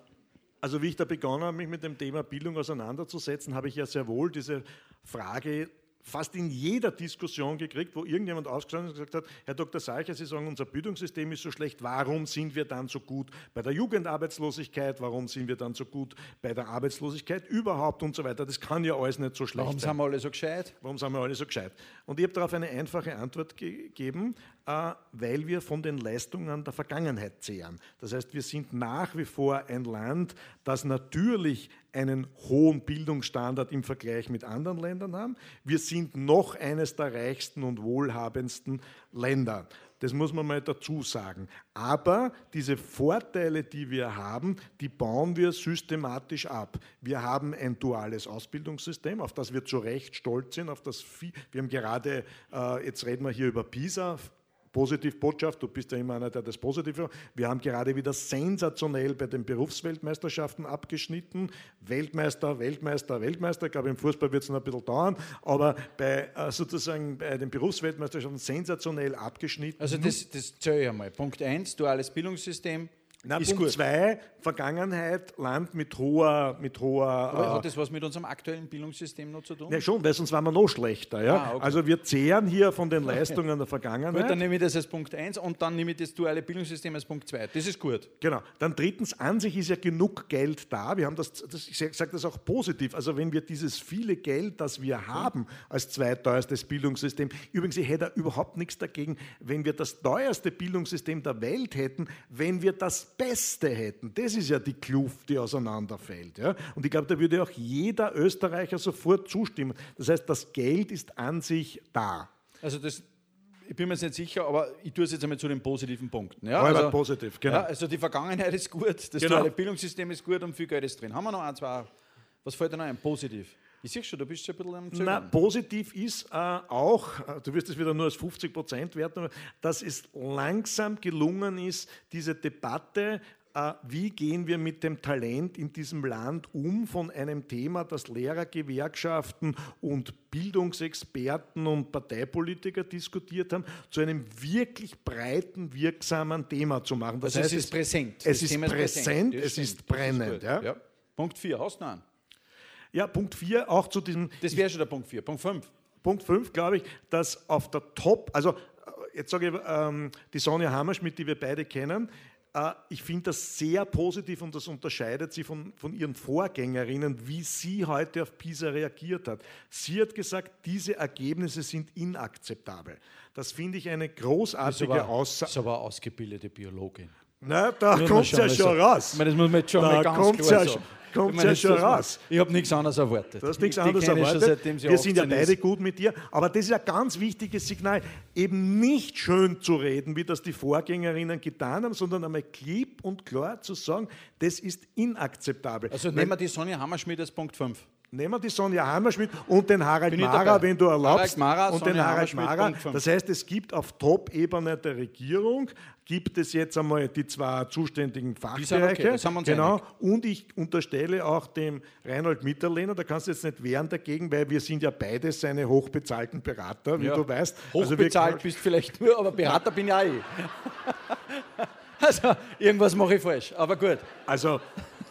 also wie ich da begonnen habe, mich mit dem Thema Bildung auseinanderzusetzen, habe ich ja sehr wohl diese Frage fast in jeder Diskussion gekriegt, wo irgendjemand ausgestanden und gesagt hat, Herr Dr. Seicher, Sie sagen, unser Bildungssystem ist so schlecht, warum sind wir dann so gut bei der Jugendarbeitslosigkeit, warum sind wir dann so gut bei der Arbeitslosigkeit überhaupt und so weiter. Das kann ja alles nicht so schlecht warum sein. Warum sind wir alle so gescheit? Warum sind wir alle so gescheit? Und ich habe darauf eine einfache Antwort gegeben, äh, weil wir von den Leistungen der Vergangenheit zehren. Das heißt, wir sind nach wie vor ein Land, das natürlich einen hohen Bildungsstandard im Vergleich mit anderen Ländern haben. Wir sind noch eines der reichsten und wohlhabendsten Länder. Das muss man mal dazu sagen. Aber diese Vorteile, die wir haben, die bauen wir systematisch ab. Wir haben ein duales Ausbildungssystem, auf das wir zu Recht stolz sind. Auf das wir haben gerade, äh, jetzt reden wir hier über PISA, Positivbotschaft, du bist ja immer einer, der das Positive. Wir haben gerade wieder sensationell bei den Berufsweltmeisterschaften abgeschnitten. Weltmeister, Weltmeister, Weltmeister. Ich glaube, im Fußball wird es noch ein bisschen dauern, aber bei äh, sozusagen bei den Berufsweltmeisterschaften sensationell abgeschnitten. Also das, das zähle ich einmal. Punkt 1, duales Bildungssystem. Na, ist Punkt 2, Vergangenheit, Land mit hoher. Mit hoher Aber äh, hat das was mit unserem aktuellen Bildungssystem noch zu tun? Ja, schon, weil sonst waren wir noch schlechter. Ja? Ah, okay. Also wir zehren hier von den Leistungen okay. der Vergangenheit. Gut, dann nehme ich das als Punkt 1 und dann nehme ich das duale Bildungssystem als Punkt 2. Das ist gut. Genau. Dann drittens, an sich ist ja genug Geld da. Wir haben das, das ich sage das auch positiv. Also wenn wir dieses viele Geld, das wir haben, als zweiteuerstes Bildungssystem, übrigens, ich hätte überhaupt nichts dagegen, wenn wir das teuerste Bildungssystem der Welt hätten, wenn wir das Beste hätten. Das ist ja die Kluft, die auseinanderfällt. Ja? Und ich glaube, da würde auch jeder Österreicher sofort zustimmen. Das heißt, das Geld ist an sich da. Also das, ich bin mir jetzt nicht sicher, aber ich tue es jetzt einmal zu den positiven Punkten. Ja, also, positiv, genau. Ja, also die Vergangenheit ist gut, das genau. Bildungssystem ist gut und viel Geld ist drin. Haben wir noch ein, zwei? Was fällt dir noch ein? Positiv. Ich sehe schon, du bist schon ein bisschen am Zögern. Na, positiv ist äh, auch, äh, du wirst es wieder nur als 50 Prozent werten, dass es langsam gelungen ist, diese Debatte, äh, wie gehen wir mit dem Talent in diesem Land um, von einem Thema, das Lehrergewerkschaften und Bildungsexperten und Parteipolitiker diskutiert haben, zu einem wirklich breiten, wirksamen Thema zu machen. Das also heißt, es ist präsent. Es ist präsent, präsent es ist brennend. Ja? Ja. Punkt 4, hast du noch einen? Ja, Punkt 4, auch zu diesem. Das wäre schon der Punkt 4. Punkt 5. Punkt 5, glaube ich, dass auf der Top, also äh, jetzt sage ich, ähm, die Sonja Hammerschmidt, die wir beide kennen, äh, ich finde das sehr positiv und das unterscheidet sie von, von ihren Vorgängerinnen, wie sie heute auf PISA reagiert hat. Sie hat gesagt, diese Ergebnisse sind inakzeptabel. Das finde ich eine großartige Aussage. Aber eine ausgebildete Biologin. Na, da kommt es ja schon raus. Ich meine, das muss man jetzt schon da mal ganz klar ja kommt ja schon raus. Ich habe nichts anderes erwartet. Du hast nichts anderes schon erwartet. sie Wir sind ja 18 beide ist. gut mit dir. Aber das ist ein ganz wichtiges Signal, eben nicht schön zu reden, wie das die Vorgängerinnen getan haben, sondern einmal klipp und klar zu sagen, das ist inakzeptabel. Also nehmen wir die Sonja Hammerschmidt als Punkt 5. Nehmen wir die Sonja Hammerschmidt und den Harald Mara, wenn du erlaubst. Harald Mara, und Sonja den Harald Mara. Das heißt, es gibt auf Top-Ebene der Regierung, gibt es jetzt einmal die zwei zuständigen okay, Fachbereiche. uns genau. einig. Und ich unterstelle auch dem Reinhold Mitterlehner, da kannst du jetzt nicht wehren dagegen, weil wir sind ja beide seine hochbezahlten Berater, wie Ja. du weißt. Also wir- Hochbezahlt bist vielleicht nur, aber Berater bin ja ich. Also irgendwas mache ich falsch, aber gut. Also,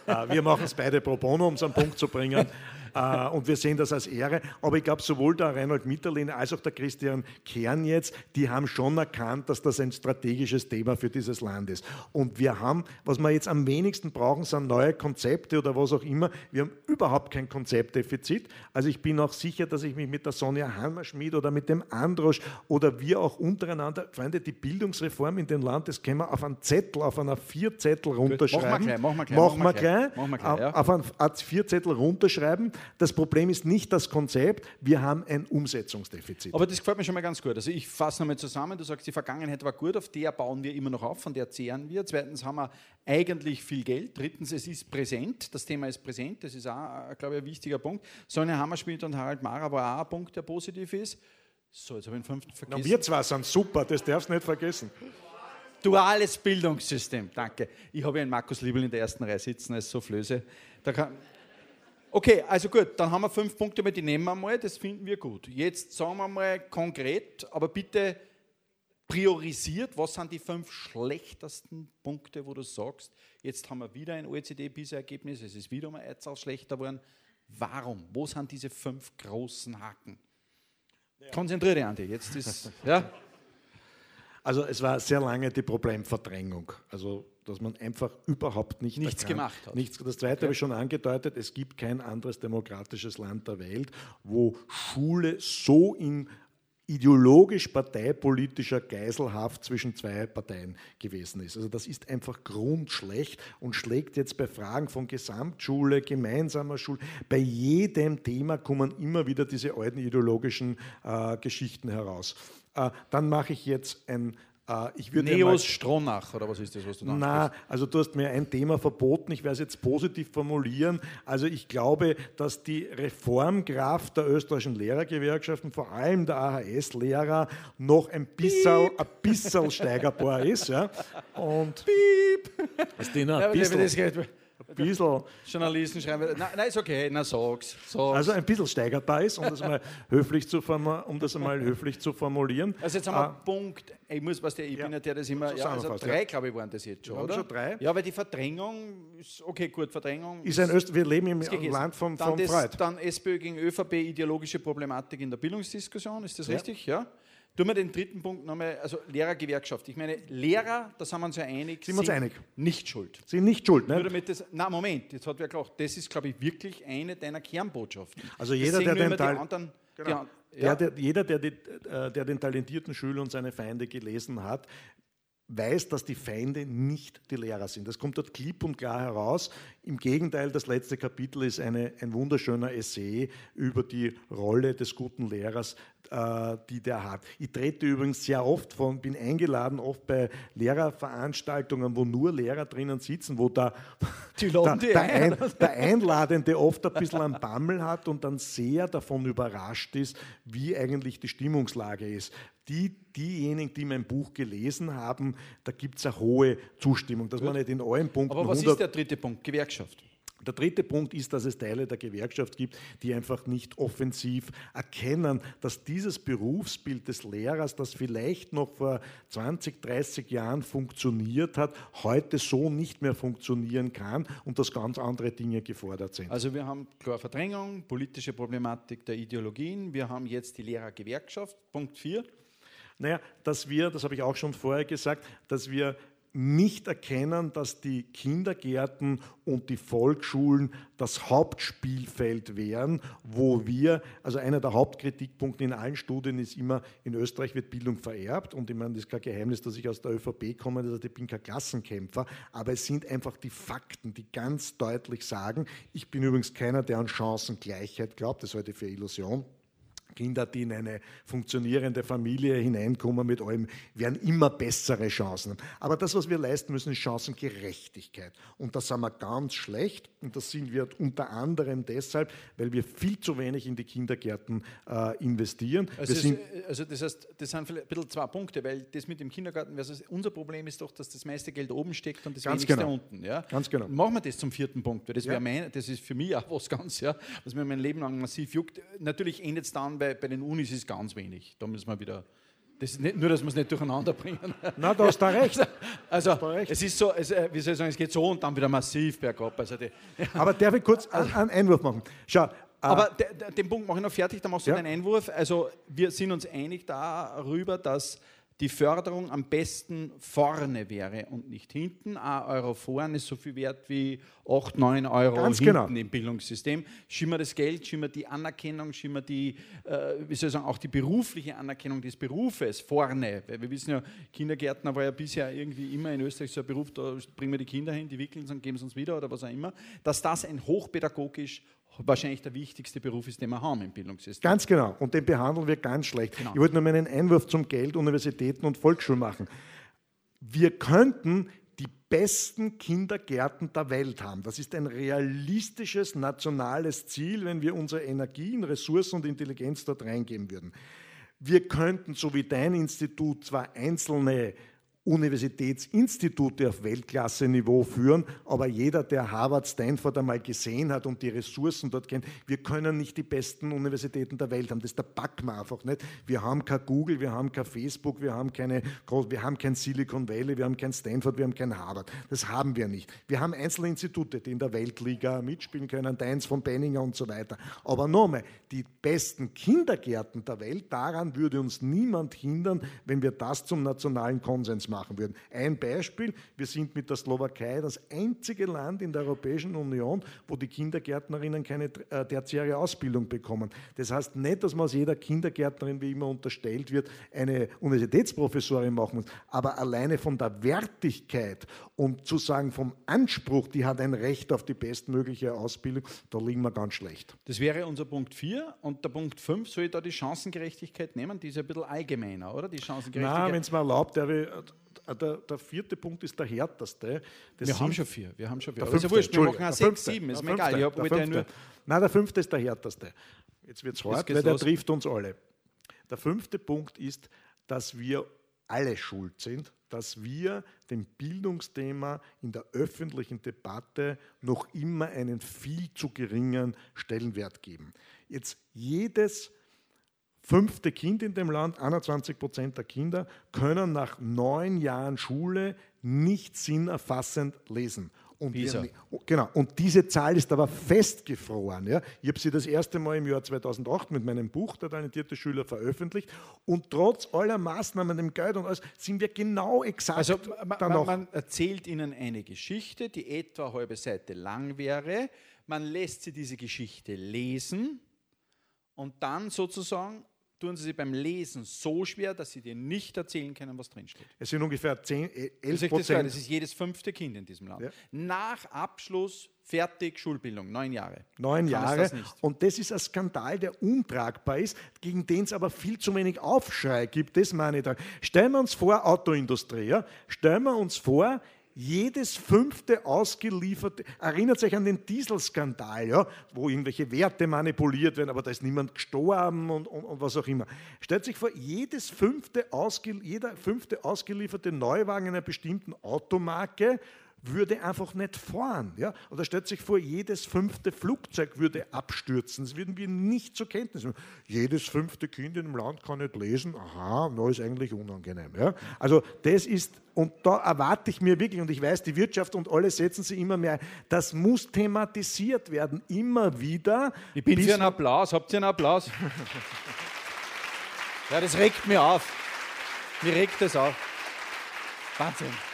äh, wir machen es beide pro bono, um es am Punkt zu bringen. Äh, und wir sehen das als Ehre. Aber ich glaube, sowohl der Reinhold Mitterlehner als auch der Christian Kern jetzt, die haben schon erkannt, dass das ein strategisches Thema für dieses Land ist. Und wir haben, was wir jetzt am wenigsten brauchen, sind neue Konzepte oder was auch immer. Wir haben überhaupt kein Konzeptdefizit. Also ich bin auch sicher, dass ich mich mit der Sonja Hammerschmidt oder mit dem Androsch oder wir auch untereinander, Freunde, die Bildungsreform in dem Land, das können wir auf einen Zettel, auf einer Vierzettel runterschreiben. machen wir gleich, Machen wir gleich, machen wir gleich. Auf einen A4-Zettel runterschreiben. Das Problem ist nicht das Konzept, wir haben ein Umsetzungsdefizit. Aber das gefällt mir schon mal ganz gut. Also ich fasse nochmal zusammen. Du sagst, die Vergangenheit war gut, auf der bauen wir immer noch auf, von der zehren wir. Zweitens haben wir eigentlich viel Geld. Drittens, es ist präsent. Das Thema ist präsent. Das ist auch, äh, glaube ich, ein wichtiger Punkt. Sonja Hammerschmidt und Harald Mara war auch ein Punkt, der positiv ist. So, jetzt habe ich den fünften Na, vergessen. wir zwei sind super, das darfst du nicht vergessen. Duales Bildungssystem, danke. Ich habe ja einen Markus Liebel in der ersten Reihe sitzen als Soufflöse. Da kann okay, also gut, dann haben wir fünf Punkte, aber die nehmen wir mal, das finden wir gut. Jetzt sagen wir mal konkret, aber bitte priorisiert, was sind die fünf schlechtesten Punkte, wo du sagst, jetzt haben wir wieder ein OECD-PISA-Ergebnis, es ist wieder mal eine Zahl schlechter geworden. Warum? Wo sind diese fünf großen Haken? Konzentriere dich, Andi, jetzt ist, ja, Also es war sehr lange die Problemverdrängung. Also dass man einfach überhaupt nicht Nichts erkannt- gemacht hat. Nichts, das Zweite habe ich schon angedeutet, es gibt kein anderes demokratisches Land der Welt, wo Schule so in ideologisch parteipolitischer Geiselhaft zwischen zwei Parteien gewesen ist. Also das ist einfach grundschlecht und schlägt jetzt bei Fragen von Gesamtschule, gemeinsamer Schule, bei jedem Thema kommen immer wieder diese alten ideologischen äh, Geschichten heraus. Äh, dann mache ich jetzt ein, äh, ich würde Neos Stronach, oder was ist das, was du da na, ansprichst? also du hast mir ein Thema verboten, ich werde es jetzt positiv formulieren. Also ich glaube, dass die Reformkraft der österreichischen Lehrergewerkschaften, vor allem der AHS-Lehrer, noch ein bisschen, ein bisschen steigerbar ist. Ja. Und Ist denen Ja, ein das bisschen, ein bisschen, Journalisten schreiben, nein, nein, ist okay, na sag's. sag's. also ein bisschen steigerbar ist, um das einmal höflich zu, um das einmal höflich zu formulieren. Also jetzt haben wir einen Punkt, ich muss, was der, ich Ja. bin ja der, das immer, ja, also drei, ja. glaube ich, waren das jetzt schon, oder? schon drei. Ja, weil die Verdrängung ist, okay, gut, Verdrängung Ist ein Öst wir leben im. Land von, dann, von Freud. dann SPÖ gegen ÖVP, ideologische Problematik in der Bildungsdiskussion, ist das richtig? Ja. Tun wir den dritten Punkt nochmal, also Lehrergewerkschaft. Ich meine, Lehrer, da sind wir uns ja einig, Sind wir uns einig. nicht schuld. Sie nicht schuld, Nur ne? damit das, na Moment, jetzt hat wer gelacht. Das ist, glaube ich, wirklich eine deiner Kernbotschaften. Also jeder, der nur den Teil- anderen, Genau. an- Der, ja. der, jeder, der, die, äh, der den talentierten Schüler und seine Feinde gelesen hat, weiß, dass die Feinde nicht die Lehrer sind. Das kommt dort klipp und klar heraus. Im Gegenteil, das letzte Kapitel ist eine, ein wunderschöner Essay über die Rolle des guten Lehrers, äh, die der hat. Ich trete übrigens sehr oft von, bin eingeladen, oft bei Lehrerveranstaltungen, wo nur Lehrer drinnen sitzen, wo der, Die der, der, ein. ein, der Einladende oft ein bisschen einen Bammel hat und dann sehr davon überrascht ist, wie eigentlich die Stimmungslage ist. Die, diejenigen, die mein Buch gelesen haben, da gibt es eine hohe Zustimmung, dass man nicht in allen Punkten Aber was 100 ist der dritte Punkt? Gewerkschaft. der dritte Punkt ist, dass es Teile der Gewerkschaft gibt, die einfach nicht offensiv erkennen, dass dieses Berufsbild des Lehrers, das vielleicht noch vor 20, 30 Jahren funktioniert hat, heute so nicht mehr funktionieren kann und dass ganz andere Dinge gefordert sind. Also wir haben klar Verdrängung, politische Problematik der Ideologien, wir haben jetzt die Lehrergewerkschaft, Punkt 4. Naja, dass wir, das habe ich auch schon vorher gesagt, dass wir nicht erkennen, dass die Kindergärten und die Volksschulen das Hauptspielfeld wären, wo wir, also einer der Hauptkritikpunkte in allen Studien ist immer, in Österreich wird Bildung vererbt und ich meine, das ist kein Geheimnis, dass ich aus der ÖVP komme, das heißt, ich bin kein Klassenkämpfer, aber es sind einfach die Fakten, die ganz deutlich sagen, ich bin übrigens keiner, der an Chancengleichheit glaubt, das halte ich für Illusion, Kinder, die in eine funktionierende Familie hineinkommen mit allem, werden immer bessere Chancen. Aber das, was wir leisten müssen, ist Chancengerechtigkeit. Und da sind wir ganz schlecht. Und das sind wir unter anderem deshalb, weil wir viel zu wenig in die Kindergärten äh, investieren. Also, ist, also, das heißt, das sind vielleicht ein bisschen zwei Punkte, weil das mit dem Kindergarten, versus unser Problem ist doch, dass das meiste Geld oben steckt und das ganz wenigste genau. unten. Ja? Ganz genau. Machen wir das zum vierten Punkt, weil das, ja. mein, das ist für mich auch was ganz, ja, was mir mein Leben lang massiv juckt. Natürlich endet es dann bei, bei den Unis ist ganz wenig. Da müssen wir wieder. Das nicht, nur, dass wir es nicht durcheinander bringen. Na, da hast du recht. Also, recht. es ist so, es, äh, wie soll ich sagen, es geht so und dann wieder massiv bergab. Also die, ja. Aber darf ich kurz einen Einwurf machen? Schau. Aber äh, den Punkt mache ich noch fertig, dann machst du ja. deinen Einwurf. Also, wir sind uns einig darüber, dass die Förderung am besten vorne wäre und nicht hinten. Ein Euro vorne ist so viel wert wie 8, 9 Euro Ganz hinten genau. im Bildungssystem. Schimmer das Geld, schimmer die Anerkennung, schimmer die, äh, wie soll ich sagen, auch die berufliche Anerkennung des Berufes vorne. Weil wir wissen ja, Kindergärtner war ja bisher irgendwie immer in Österreich so ein Beruf, da bringen wir die Kinder hin, die wickeln es und geben es uns wieder oder was auch immer. Dass das ein hochpädagogisch wahrscheinlich der wichtigste Beruf ist, den wir haben im Bildungssystem. Ganz genau. Und den behandeln wir ganz schlecht. Genau. Ich wollte nur meinen Einwurf zum Geld, Universitäten und Volksschulen machen. Wir könnten die besten Kindergärten der Welt haben. Das ist ein realistisches nationales Ziel, wenn wir unsere Energien, Ressourcen und Intelligenz dort reingeben würden. Wir könnten, so wie dein Institut, zwar einzelne Universitätsinstitute auf Weltklasse-Niveau führen, aber jeder, der Harvard, Stanford einmal gesehen hat und die Ressourcen dort kennt, wir können nicht die besten Universitäten der Welt haben. Das da packen wir einfach nicht. Wir haben kein Google, wir haben kein Facebook, wir haben, keine, wir haben kein Silicon Valley, wir haben kein Stanford, wir haben kein Harvard. Das haben wir nicht. Wir haben einzelne Institute, die in der Weltliga mitspielen können, deins von Benninger und so weiter. Aber nochmal, die besten Kindergärten der Welt, daran würde uns niemand hindern, wenn wir das zum nationalen Konsens machen würden. Ein Beispiel, wir sind mit der Slowakei das einzige Land in der Europäischen Union, wo die Kindergärtnerinnen keine äh, tertiäre Ausbildung bekommen. Das heißt nicht, dass man aus jeder Kindergärtnerin, wie immer unterstellt wird, eine Universitätsprofessorin machen muss, aber alleine von der Wertigkeit und zu sagen vom Anspruch, die hat ein Recht auf die bestmögliche Ausbildung, da liegen wir ganz schlecht. Das wäre unser Punkt 4 und der Punkt 5, soll ich da die Chancengerechtigkeit nehmen? Die ist ein bisschen allgemeiner, oder? Die Chancengerechtigkeit. Nein, wenn es mir erlaubt, der, der, der, vierte Punkt ist der härteste. Das wir haben schon vier. Wir haben schon vier. Der fünfte, wurscht, wir machen sechs, sieben, ist mir egal. Der fünfte. Nur Nein, der fünfte ist der härteste. Jetzt wird es hart, weil der los. trifft uns alle. Der fünfte Punkt ist, dass wir alle schuld sind, dass wir dem Bildungsthema in der öffentlichen Debatte noch immer einen viel zu geringen Stellenwert geben. Jetzt jedes fünfte Kind in dem Land, 21 Prozent der Kinder, können nach neun Jahren Schule nicht sinnerfassend lesen. Und, ihr, genau, und diese Zahl ist aber festgefroren. Ja. Ich habe sie das erste Mal im Jahr 2008 mit meinem Buch Der talentierte Schüler veröffentlicht. Und trotz aller Maßnahmen, dem Geld und alles, sind wir genau exakt also, man, man erzählt ihnen eine Geschichte, die etwa eine halbe Seite lang wäre. Man lässt sie diese Geschichte lesen und dann sozusagen tun sie sich beim Lesen so schwer, dass sie dir nicht erzählen können, was drinsteht. Es sind ungefähr 10, 11 Prozent. Das ist jedes fünfte Kind in diesem Land. Ja. Nach Abschluss fertig Schulbildung, neun Jahre. Neun Jahre. Das und das ist ein Skandal, der untragbar ist, gegen den es aber viel zu wenig Aufschrei gibt. Das meine ich da. Stellen wir uns vor, Autoindustrie, ja? stellen wir uns vor, jedes fünfte ausgelieferte, erinnert sich an den Dieselskandal, ja, wo irgendwelche Werte manipuliert werden, aber da ist niemand gestorben und, und, und was auch immer. Stellt sich vor, jedes fünfte jeder fünfte ausgelieferte Neuwagen einer bestimmten Automarke würde einfach nicht fahren. Ja? Oder stellt sich vor, jedes fünfte Flugzeug würde abstürzen. Das würden wir nicht zur Kenntnis nehmen. Jedes fünfte Kind in dem Land kann nicht lesen. Aha, na ist eigentlich unangenehm. Ja? Also das ist, und da erwarte ich mir wirklich, und ich weiß, die Wirtschaft und alle setzen sie immer mehr, das muss thematisiert werden, immer wieder. Ich bin für einen Applaus. Habt ihr einen Applaus? ja, das regt mir auf. Mir regt das auf. Wahnsinn.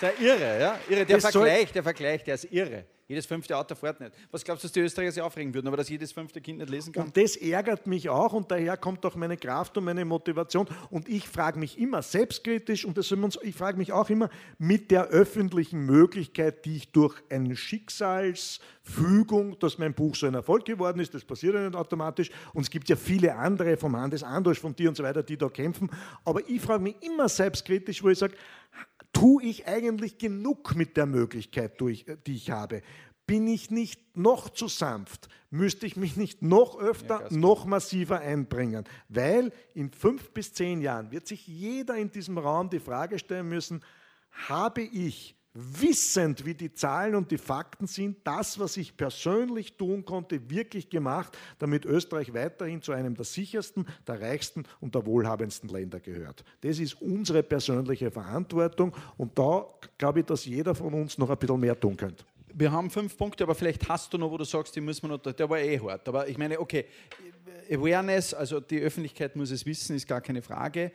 Sehr irre, ja? Irre. Der Vergleich, der Vergleich, der ist irre. Jedes fünfte Auto fährt nicht. Was glaubst du, dass die Österreicher sich aufregen würden, aber dass jedes fünfte Kind nicht lesen kann? Und das ärgert mich auch und daher kommt auch meine Kraft und meine Motivation. Und ich frage mich immer selbstkritisch und das uns, ich frage mich auch immer mit der öffentlichen Möglichkeit, die ich durch eine Schicksalsfügung, dass mein Buch so ein Erfolg geworden ist, das passiert ja nicht automatisch. Und es gibt ja viele andere vom Handes Androsch, von dir und so weiter, die da kämpfen. Aber ich frage mich immer selbstkritisch, wo ich sage, tue ich eigentlich genug mit der Möglichkeit, die ich habe? Bin ich nicht noch zu sanft? Müsste ich mich nicht noch öfter, ja, noch massiver einbringen? Weil in fünf bis zehn Jahren wird sich jeder in diesem Raum die Frage stellen müssen, habe ich wissend, wie die Zahlen und die Fakten sind, das, was ich persönlich tun konnte, wirklich gemacht, damit Österreich weiterhin zu einem der sichersten, der reichsten und der wohlhabendsten Länder gehört. Das ist unsere persönliche Verantwortung und da glaube ich, dass jeder von uns noch ein bisschen mehr tun könnte wir haben fünf Punkte, aber vielleicht hast du noch, wo du sagst, die müssen wir noch, der war eh hart. Aber ich meine, okay, Awareness, also die Öffentlichkeit muss es wissen, ist gar keine Frage.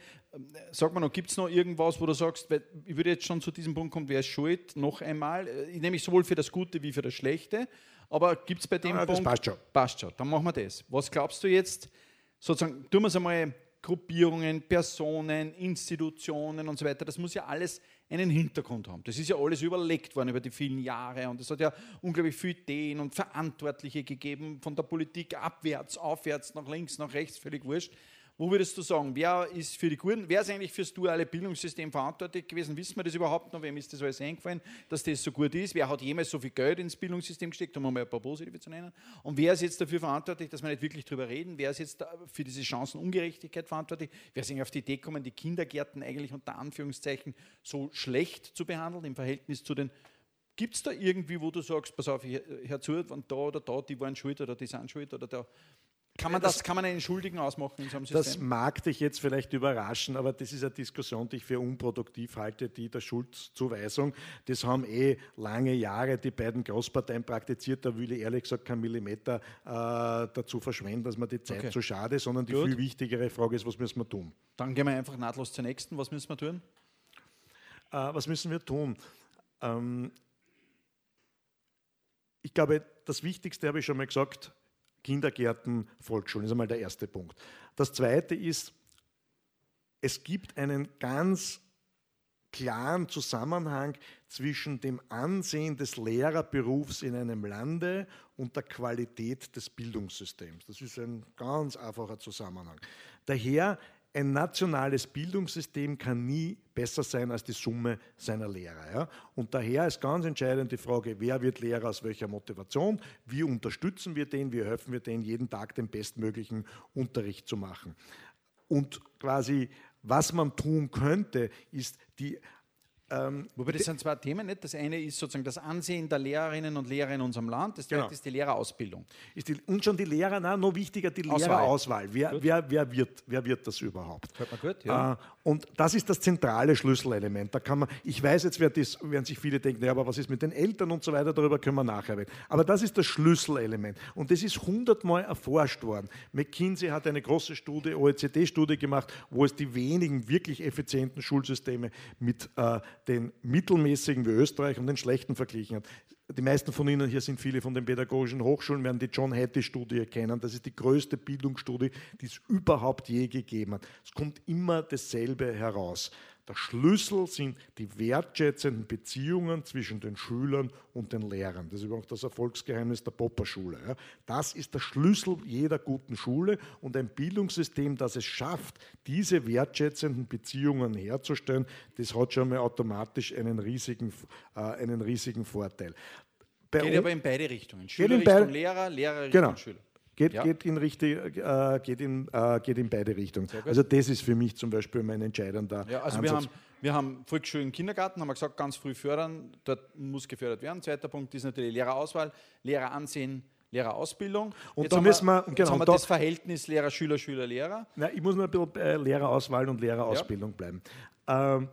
Sag mal noch, gibt es noch irgendwas, wo du sagst, ich würde jetzt schon zu diesem Punkt kommen, wer ist schuld, noch einmal, ich nehme ich sowohl für das Gute wie für das Schlechte, aber gibt es bei dem ah, Punkt... Passt schon. Passt schon, dann machen wir das. Was glaubst du jetzt, sozusagen, tun wir es einmal Gruppierungen, Personen, Institutionen und so weiter, das muss ja alles einen Hintergrund haben. Das ist ja alles überlegt worden über die vielen Jahre und es hat ja unglaublich viele Ideen und Verantwortliche gegeben, von der Politik abwärts, aufwärts, nach links, nach rechts, völlig wurscht. Wo würdest du sagen, wer ist für die Guten, wer ist eigentlich fürs duale Bildungssystem verantwortlich gewesen? Wissen wir das überhaupt noch? Wem ist das alles eingefallen, dass das so gut ist? Wer hat jemals so viel Geld ins Bildungssystem gesteckt, um mal ein paar positive zu nennen? Und wer ist jetzt dafür verantwortlich, dass wir nicht wirklich darüber reden? Wer ist jetzt für diese Chancenungerechtigkeit verantwortlich? Wer ist eigentlich auf die Idee gekommen, die Kindergärten eigentlich unter Anführungszeichen so schlecht zu behandeln im Verhältnis zu den Gibt es da irgendwie, wo du sagst, pass auf, hör zu, und da oder da, die waren schuld oder die sind schuld oder da kann man das, kann man einen Schuldigen ausmachen in so einem System? Das mag dich jetzt vielleicht überraschen, aber das ist eine Diskussion, die ich für unproduktiv halte, die der Schuldzuweisung. Das haben eh lange Jahre die beiden Großparteien praktiziert. Da will ich ehrlich gesagt keinen Millimeter äh, dazu verschwenden, dass man die Zeit okay. zu schade, sondern die Gut. viel wichtigere Frage ist, was müssen wir tun? Dann gehen wir einfach nahtlos zur nächsten. Was müssen wir tun? Äh, was müssen wir tun? Ähm, ich glaube, das Wichtigste habe ich schon mal gesagt, Kindergärten, Volksschulen. Das ist einmal der erste Punkt. Das zweite ist, es gibt einen ganz klaren Zusammenhang zwischen dem Ansehen des Lehrerberufs in einem Lande und der Qualität des Bildungssystems. Das ist ein ganz einfacher Zusammenhang. Daher ein nationales Bildungssystem kann nie besser sein als die Summe seiner Lehrer. Ja? Und daher ist ganz entscheidend die Frage, wer wird Lehrer aus welcher Motivation, wie unterstützen wir den, wie helfen wir den, jeden Tag den bestmöglichen Unterricht zu machen. Und quasi, was man tun könnte, ist die ähm, Wobei das sind zwei Themen, nicht? Das eine ist sozusagen das Ansehen der Lehrerinnen und Lehrer in unserem Land, das zweite genau. ist die Lehrerausbildung. Ist die, und schon die Lehrer, nein, noch wichtiger, die Lehrerauswahl. Wer, wer, wer, wird, wer wird das überhaupt? Hört man gut, ja. Äh, und das ist das zentrale Schlüsselelement. Da kann man, ich weiß, jetzt werden, das, werden sich viele denken, ja, aber was ist mit den Eltern und so weiter, darüber können wir nachher reden. Aber das ist das Schlüsselelement. Und das ist hundertmal erforscht worden. McKinsey hat eine große Studie, OECD-Studie gemacht, wo es die wenigen wirklich effizienten Schulsysteme mit äh, den mittelmäßigen wie Österreich und den schlechten verglichen hat. Die meisten von Ihnen hier sind viele von den pädagogischen Hochschulen, werden die John Hattie-Studie kennen. Das ist die größte Bildungsstudie, die es überhaupt je gegeben hat. Es kommt immer dasselbe heraus. Der Schlüssel sind die wertschätzenden Beziehungen zwischen den Schülern und den Lehrern. Das ist übrigens das Erfolgsgeheimnis der Popperschule. Das ist der Schlüssel jeder guten Schule und ein Bildungssystem, das es schafft, diese wertschätzenden Beziehungen herzustellen, das hat schon mal automatisch einen riesigen, äh, einen riesigen Vorteil. Bei Geht aber in beide Richtungen. Schüler Richtung Lehrer, Lehrer Richtung genau. Schüler. Geht, ja. geht, in, richtig, äh, geht, in, äh, geht in beide Richtungen. Also das ist für mich zum Beispiel mein entscheidender ja, also Ansatz. Wir haben, wir haben Volksschulen, Kindergarten, haben wir gesagt, ganz früh fördern, dort muss gefördert werden. Zweiter Punkt ist natürlich Lehrerauswahl, Lehreransehen, Lehrerausbildung. Und jetzt da müssen wir, wir, genau, haben wir da, das Verhältnis Lehrer, Schüler, Schüler, Lehrer. Na, ich muss noch ein bisschen bei Lehrerauswahl und Lehrerausbildung ja. bleiben. Ähm,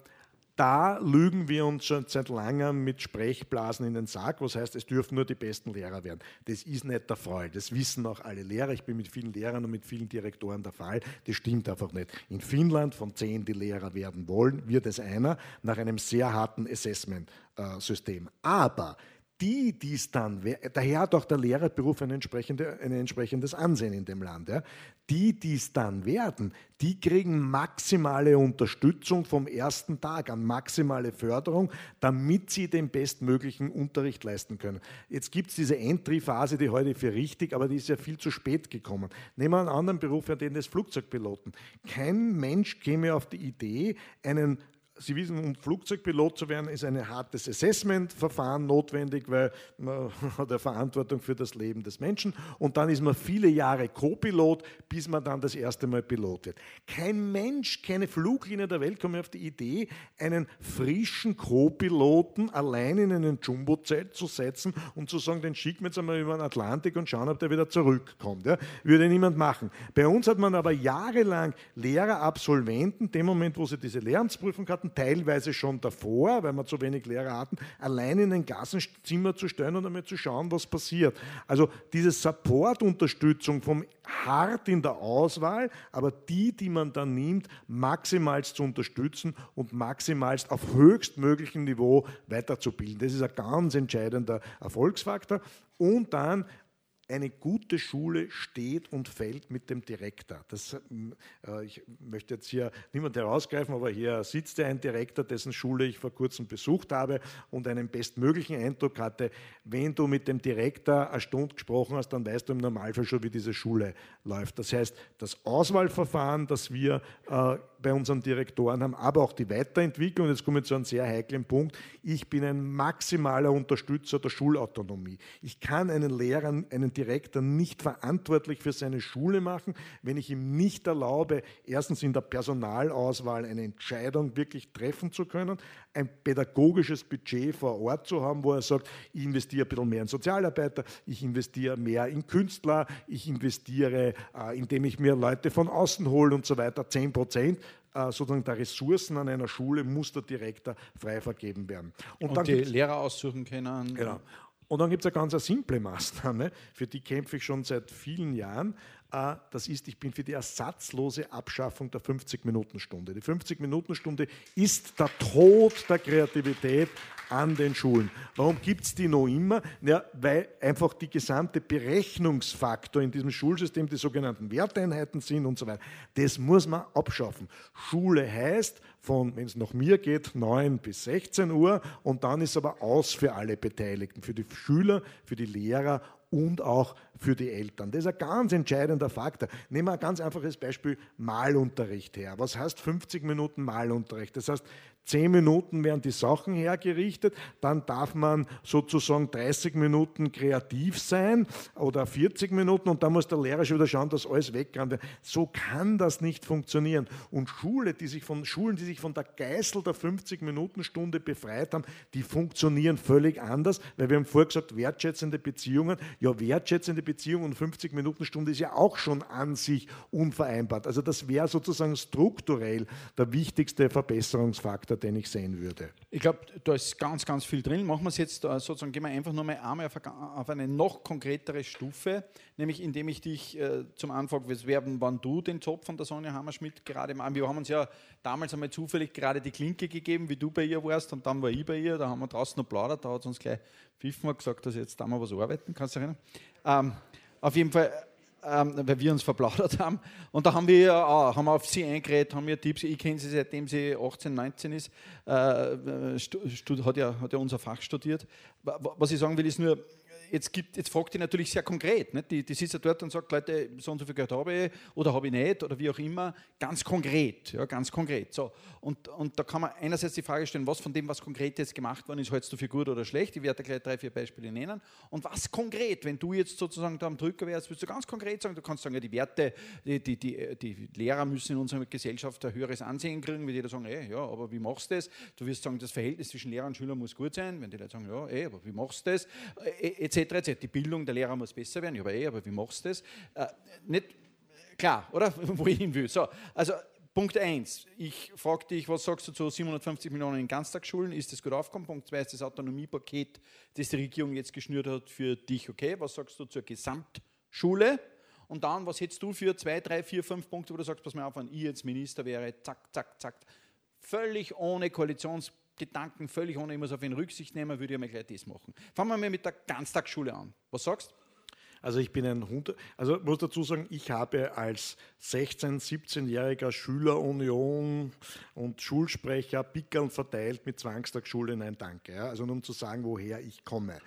da lügen wir uns schon seit langem mit Sprechblasen in den Sack, was heißt, es dürfen nur die besten Lehrer werden. Das ist nicht der Fall. Das wissen auch alle Lehrer. Ich bin mit vielen Lehrern und mit vielen Direktoren der Fall. Das stimmt einfach nicht. In Finnland, von zehn, die Lehrer werden wollen, wird es einer nach einem sehr harten Assessment-System. Aber die, die es dann, daher hat auch der Lehrerberuf ein, entsprechende, ein entsprechendes Ansehen in dem Land, ja, die, die es dann werden, die kriegen maximale Unterstützung vom ersten Tag an, maximale Förderung, damit sie den bestmöglichen Unterricht leisten können. Jetzt gibt es diese Entry-Phase, die heute für richtig, aber die ist ja viel zu spät gekommen. Nehmen wir einen anderen Beruf, den des Flugzeugpiloten. Kein Mensch käme auf die Idee, einen Sie wissen, um Flugzeugpilot zu werden, ist ein hartes Assessment-Verfahren notwendig, weil man hat eine Verantwortung für das Leben des Menschen. Und dann ist man viele Jahre Co-Pilot, bis man dann das erste Mal Pilot wird. Kein Mensch, keine Fluglinie der Welt kommt auf die Idee, einen frischen Co-Piloten allein in einen Jumbo-Zelt zu setzen und zu sagen, den schicken wir jetzt einmal über den Atlantik und schauen, ob der wieder zurückkommt. Ja? Würde niemand machen. Bei uns hat man aber jahrelang Lehrer, Absolventen, dem Moment, wo sie diese Lehramtsprüfung hatten, teilweise schon davor, weil wir zu wenig Lehrer hatten, allein in ein Klassenzimmer zu stellen und einmal zu schauen, was passiert. Also diese Support-Unterstützung vom hart in der Auswahl, aber die, die man dann nimmt, maximalst zu unterstützen und maximalst auf höchstmöglichem Niveau weiterzubilden. Das ist ein ganz entscheidender Erfolgsfaktor. Und dann eine gute Schule steht und fällt mit dem Direktor. Das, äh, ich möchte jetzt hier niemand herausgreifen, aber hier sitzt ja ein Direktor, dessen Schule ich vor kurzem besucht habe und einen bestmöglichen Eindruck hatte. Wenn du mit dem Direktor eine Stunde gesprochen hast, dann weißt du im Normalfall schon, wie diese Schule läuft. Das heißt, das Auswahlverfahren, das wir äh, bei unseren Direktoren haben, aber auch die Weiterentwicklung. Jetzt komme ich zu einem sehr heiklen Punkt. Ich bin ein maximaler Unterstützer der Schulautonomie. Ich kann einen Lehrer, einen Direktor nicht verantwortlich für seine Schule machen, wenn ich ihm nicht erlaube, erstens in der Personalauswahl eine Entscheidung wirklich treffen zu können, ein pädagogisches Budget vor Ort zu haben, wo er sagt, ich investiere ein bisschen mehr in Sozialarbeiter, ich investiere mehr in Künstler, ich investiere, äh, indem ich mir Leute von außen hole und so weiter, 10 Prozent sozusagen der Ressourcen an einer Schule muss der Direktor frei vergeben werden. Und, und die Lehrer aussuchen können. Genau. Und dann gibt es eine ganz simple Maßnahme, für die kämpfe ich schon seit vielen Jahren. Äh, das ist, ich bin für die ersatzlose Abschaffung der 50-Minuten-Stunde. Die 50-Minuten-Stunde ist der Tod der Kreativität an den Schulen. Warum gibt es die noch immer? Ja, weil einfach die gesamte Berechnungsfaktor in diesem Schulsystem die sogenannten Werteinheiten sind und so weiter. Das muss man abschaffen. Schule heißt, von, wenn es nach mir geht, 9 bis 16 Uhr und dann ist aber aus für alle Beteiligten, für die Schüler, für die Lehrer und auch für die Eltern. Das ist ein ganz entscheidender Faktor. Nehmen wir ein ganz einfaches Beispiel Malunterricht her. Was heißt 50 Minuten Malunterricht? Das heißt, Zehn Minuten werden die Sachen hergerichtet, dann darf man sozusagen 30 Minuten kreativ sein oder 40 Minuten und dann muss der Lehrer schon wieder schauen, dass alles weggerannt wird. So kann das nicht funktionieren. Und Schule, die sich von, Schulen, die sich von der Geißel der 50-Minuten-Stunde befreit haben, die funktionieren völlig anders, weil wir haben vorher gesagt, wertschätzende Beziehungen. Ja, wertschätzende Beziehungen und 50-Minuten-Stunde ist ja auch schon an sich unvereinbart. Also das wäre sozusagen strukturell der wichtigste Verbesserungsfaktor den ich sehen würde? Ich glaube, da ist ganz, ganz viel drin. Machen wir es jetzt äh, sozusagen, gehen wir einfach nur mal einmal auf, auf eine noch konkretere Stufe, nämlich indem ich dich äh, zum Anfang bewerben, wann du den Job von der Sonja Hammerschmidt gerade mal. Wir haben uns ja damals einmal zufällig gerade die Klinke gegeben, wie du bei ihr warst, und dann war ich bei ihr. Da haben wir draußen noch plaudert, da hat uns gleich pfiffen gesagt, dass jetzt da mal was arbeiten. Kannst du dich erinnern? Ähm, auf jeden Fall ähm, weil wir uns verplaudert haben. Und da haben wir, auch, haben auf sie eingeredet, haben wir Tipps. Ich kenne sie seitdem sie 18, 19 ist. Äh, hat, ja, hat ja unser Fach studiert. Was ich sagen will, ist nur, jetzt, gibt, jetzt fragt die natürlich sehr konkret. Nicht? Die, die sitzt ja dort und sagt, Leute, so und so viel Geld habe ich oder habe ich nicht oder wie auch immer. Ganz konkret, ja, ganz konkret. So. Und, und da kann man einerseits die Frage stellen, was von dem, was konkret jetzt gemacht worden ist, hältst du für gut oder schlecht? Ich werde gleich drei, vier Beispiele nennen. Und was konkret, wenn du jetzt sozusagen da am Drücker wärst, würdest du ganz konkret sagen, du kannst sagen, ja, die Werte, die, die, die, die Lehrer müssen in unserer Gesellschaft ein höheres Ansehen kriegen, wie jeder sagen, ey, ja, aber wie machst du das? Du wirst sagen, das Verhältnis zwischen Lehrer und Schüler muss gut sein, wenn die Leute sagen, ja, ey, aber wie machst du das? Etc etc. Die Bildung der Lehrer muss besser werden. Ja, aber, eh, aber wie machst du das? Äh, nicht klar, oder? Wo ich hin will. So, also Punkt 1, ich frage dich, was sagst du zu 750 Millionen in Ganztagsschulen? Ist das gut aufgekommen? Punkt 2 ist das Autonomiepaket, das die Regierung jetzt geschnürt hat, für dich okay? Was sagst du zur Gesamtschule? Und dann, was hättest du für zwei, drei, vier, fünf Punkte, wo du sagst, pass mal auf, wenn ich jetzt Minister wäre, zack, zack, zack, völlig ohne Koalitionsgedanken, völlig ohne, ich muss auf ihn Rücksicht nehmen, würde ich mal gleich das machen. Fangen wir mal mit der Ganztagsschule an. Was sagst? Also ich bin ein Hund, also muss dazu sagen, ich habe als 16-, 17-jähriger Schülerunion und Schulsprecher Pickeln verteilt mit Zwangstagsschule, nein danke. Ja? Also nur um zu sagen, woher ich komme.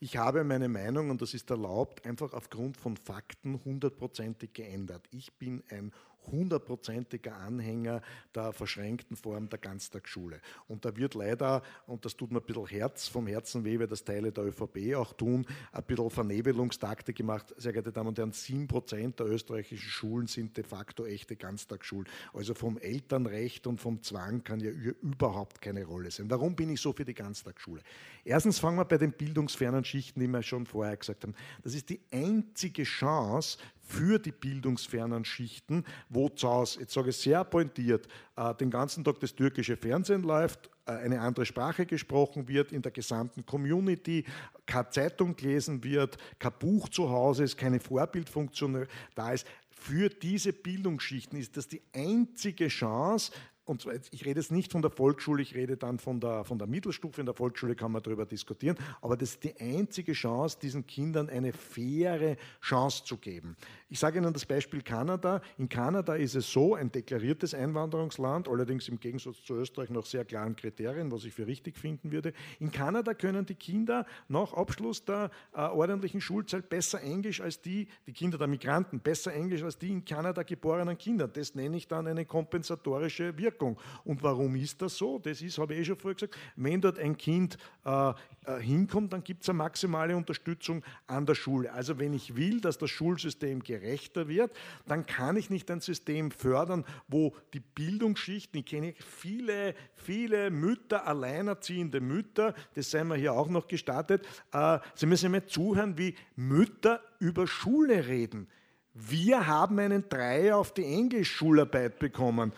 Ich habe meine Meinung, und das ist erlaubt, einfach aufgrund von Fakten hundertprozentig geändert. Ich bin ein hundertprozentiger Anhänger der verschränkten Form der Ganztagsschule. Und da wird leider, und das tut mir ein bisschen Herz vom Herzen weh, weil das Teile der ÖVP auch tun, ein bisschen Vernebelungstakte gemacht. Sehr geehrte Damen und Herren, 7% der österreichischen Schulen sind de facto echte Ganztagsschulen. Also vom Elternrecht und vom Zwang kann ja überhaupt keine Rolle sein. Warum bin ich so für die Ganztagsschule? Erstens fangen wir bei den bildungsfernen Schichten, die wir schon vorher gesagt haben. Das ist die einzige Chance für die bildungsfernen Schichten, wo zu Hause, jetzt sage ich sehr pointiert, äh, den ganzen Tag das türkische Fernsehen läuft, äh, eine andere Sprache gesprochen wird in der gesamten Community, keine Zeitung gelesen wird, kein Buch zu Hause ist, keine Vorbildfunktion da ist. Für diese Bildungsschichten ist das die einzige Chance, und ich rede jetzt nicht von der Volksschule, ich rede dann von der, von der Mittelstufe. In der Volksschule kann man darüber diskutieren. Aber das ist die einzige Chance, diesen Kindern eine faire Chance zu geben. Ich sage Ihnen das Beispiel Kanada. In Kanada ist es so, ein deklariertes Einwanderungsland, allerdings im Gegensatz zu Österreich nach sehr klaren Kriterien, was ich für richtig finden würde. In Kanada können die Kinder nach Abschluss der äh, ordentlichen Schulzeit besser Englisch als die, die Kinder der Migranten, besser Englisch als die in Kanada geborenen Kinder. Das nenne ich dann eine kompensatorische Wirkung. Und warum ist das so? Das ist, habe ich eh schon vorher gesagt, wenn dort ein Kind äh, äh, hinkommt, dann gibt es eine maximale Unterstützung an der Schule. Also wenn ich will, dass das Schulsystem gerechter wird, dann kann ich nicht ein System fördern, wo die Bildungsschichten, ich kenne viele, viele Mütter, alleinerziehende Mütter, das sei mir hier auch noch gestartet, äh, Sie müssen mir zuhören, wie Mütter über Schule reden. Wir haben einen Dreier auf die Englischschularbeit bekommen.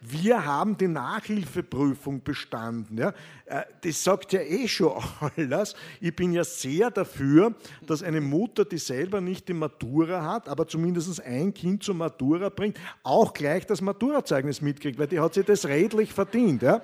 Wir haben die Nachhilfeprüfung bestanden. Ja. Äh, das sagt ja eh schon alles. Ich bin ja sehr dafür, dass eine Mutter, die selber nicht die Matura hat, aber zumindest ein Kind zur Matura bringt, auch gleich das Maturazeugnis mitkriegt, weil die hat sich das redlich verdient. Ja.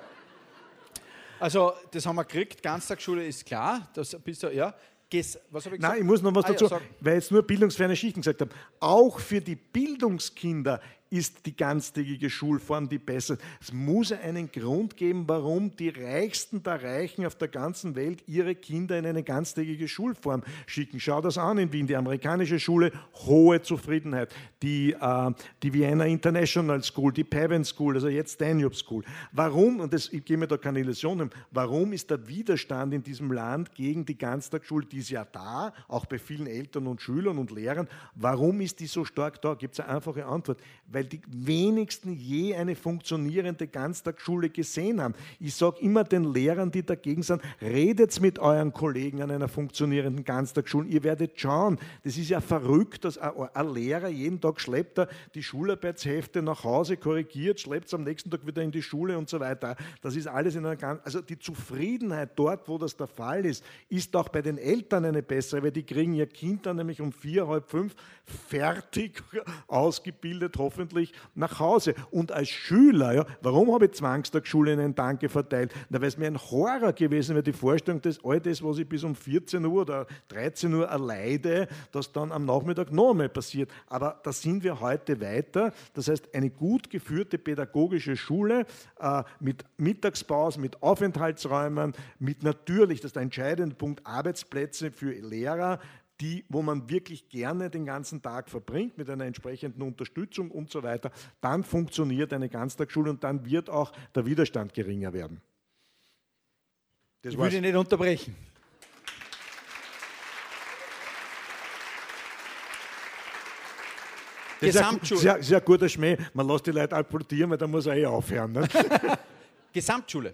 Also, das haben wir gekriegt. Ganztagsschule ist klar. Das bist du, ja. Ges was ich Nein, ich muss noch was ah, dazu, ja, weil ich jetzt nur bildungsferne Schichten gesagt habe. Auch für die Bildungskinder ist die ganztägige Schulform die bessere. Es muss einen Grund geben, warum die Reichsten der Reichen auf der ganzen Welt ihre Kinder in eine ganztägige Schulform schicken. Schau das an in Wien, die amerikanische Schule, hohe Zufriedenheit. Die, äh, die Vienna International School, die Pavan School, also jetzt Danube School. Warum, und das, ich gebe mir da keine Illusionen, warum ist der Widerstand in diesem Land gegen die Ganztagsschule, die ist ja da, auch bei vielen Eltern und Schülern und Lehrern, warum ist die so stark da? Gibt es eine einfache Antwort die wenigsten je eine funktionierende Ganztagsschule gesehen haben. Ich sage immer den Lehrern, die dagegen sind, redet mit euren Kollegen an einer funktionierenden Ganztagsschule. Ihr werdet schauen, das ist ja verrückt, dass ein Lehrer jeden Tag schleppt die Schularbeitshefte nach Hause, korrigiert, schleppt es am nächsten Tag wieder in die Schule und so weiter. Das ist alles in einer ganz, also die Zufriedenheit dort, wo das der Fall ist, ist auch bei den Eltern eine bessere, weil die kriegen ihr Kind dann nämlich um vier, halb fünf fertig ausgebildet, hoffentlich hoffentlich nach Hause. Und als Schüler, ja, warum habe ich Zwangstagsschule einen Danke verteilt? Na, weil es mir ein Horror gewesen wäre, die Vorstellung, dass all das, was ich bis um 14 Uhr oder 13 Uhr erleide, dass dann am Nachmittag noch einmal passiert. Aber da sind wir heute weiter. Das heißt, eine gut geführte pädagogische Schule äh, mit Mittagspause, mit Aufenthaltsräumen, mit natürlich, das ist der entscheidende Punkt, Arbeitsplätze für Lehrer, die, wo man wirklich gerne den ganzen Tag verbringt mit einer entsprechenden Unterstützung und so weiter, dann funktioniert eine Ganztagsschule und dann wird auch der Widerstand geringer werden. Das ich würde nicht unterbrechen. Das ein sehr, sehr guter Schmäh. Man lässt die Leute applaudieren, weil dann muss er eh aufhören. Ne? Gesamtschule.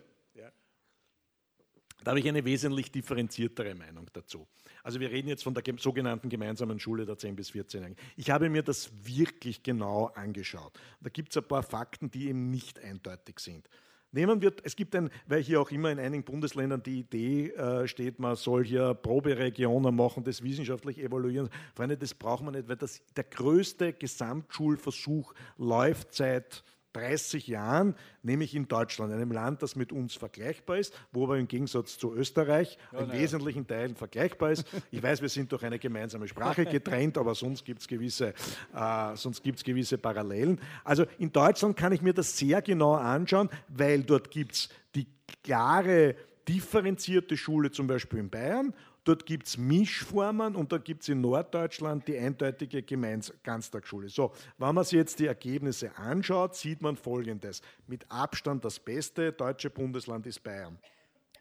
Da habe ich eine wesentlich differenziertere Meinung dazu. Also wir reden jetzt von der sogenannten gemeinsamen Schule der 10- bis 14-Jährigen. Ich habe mir das wirklich genau angeschaut. Da gibt es ein paar Fakten, die eben nicht eindeutig sind. Nehmen wir, es gibt ein, weil hier auch immer in einigen Bundesländern die Idee äh, steht, man soll hier Proberegionen machen, das wissenschaftlich evaluieren. Freunde, das braucht man nicht, weil das der größte Gesamtschulversuch läuft seit 30 Jahren, nämlich in Deutschland, einem Land, das mit uns vergleichbar ist, wo aber im Gegensatz zu Österreich ja, in wesentlichen Teilen vergleichbar ist. Ich weiß, wir sind durch eine gemeinsame Sprache getrennt, aber sonst gibt es gewisse, äh, gewisse Parallelen. Also in Deutschland kann ich mir das sehr genau anschauen, weil dort gibt es die klare differenzierte Schule zum Beispiel in Bayern Dort gibt es Mischformen und da gibt es in Norddeutschland die eindeutige Gemeins Ganztagsschule. So, wenn man sich jetzt die Ergebnisse anschaut, sieht man Folgendes. Mit Abstand das beste deutsche Bundesland ist Bayern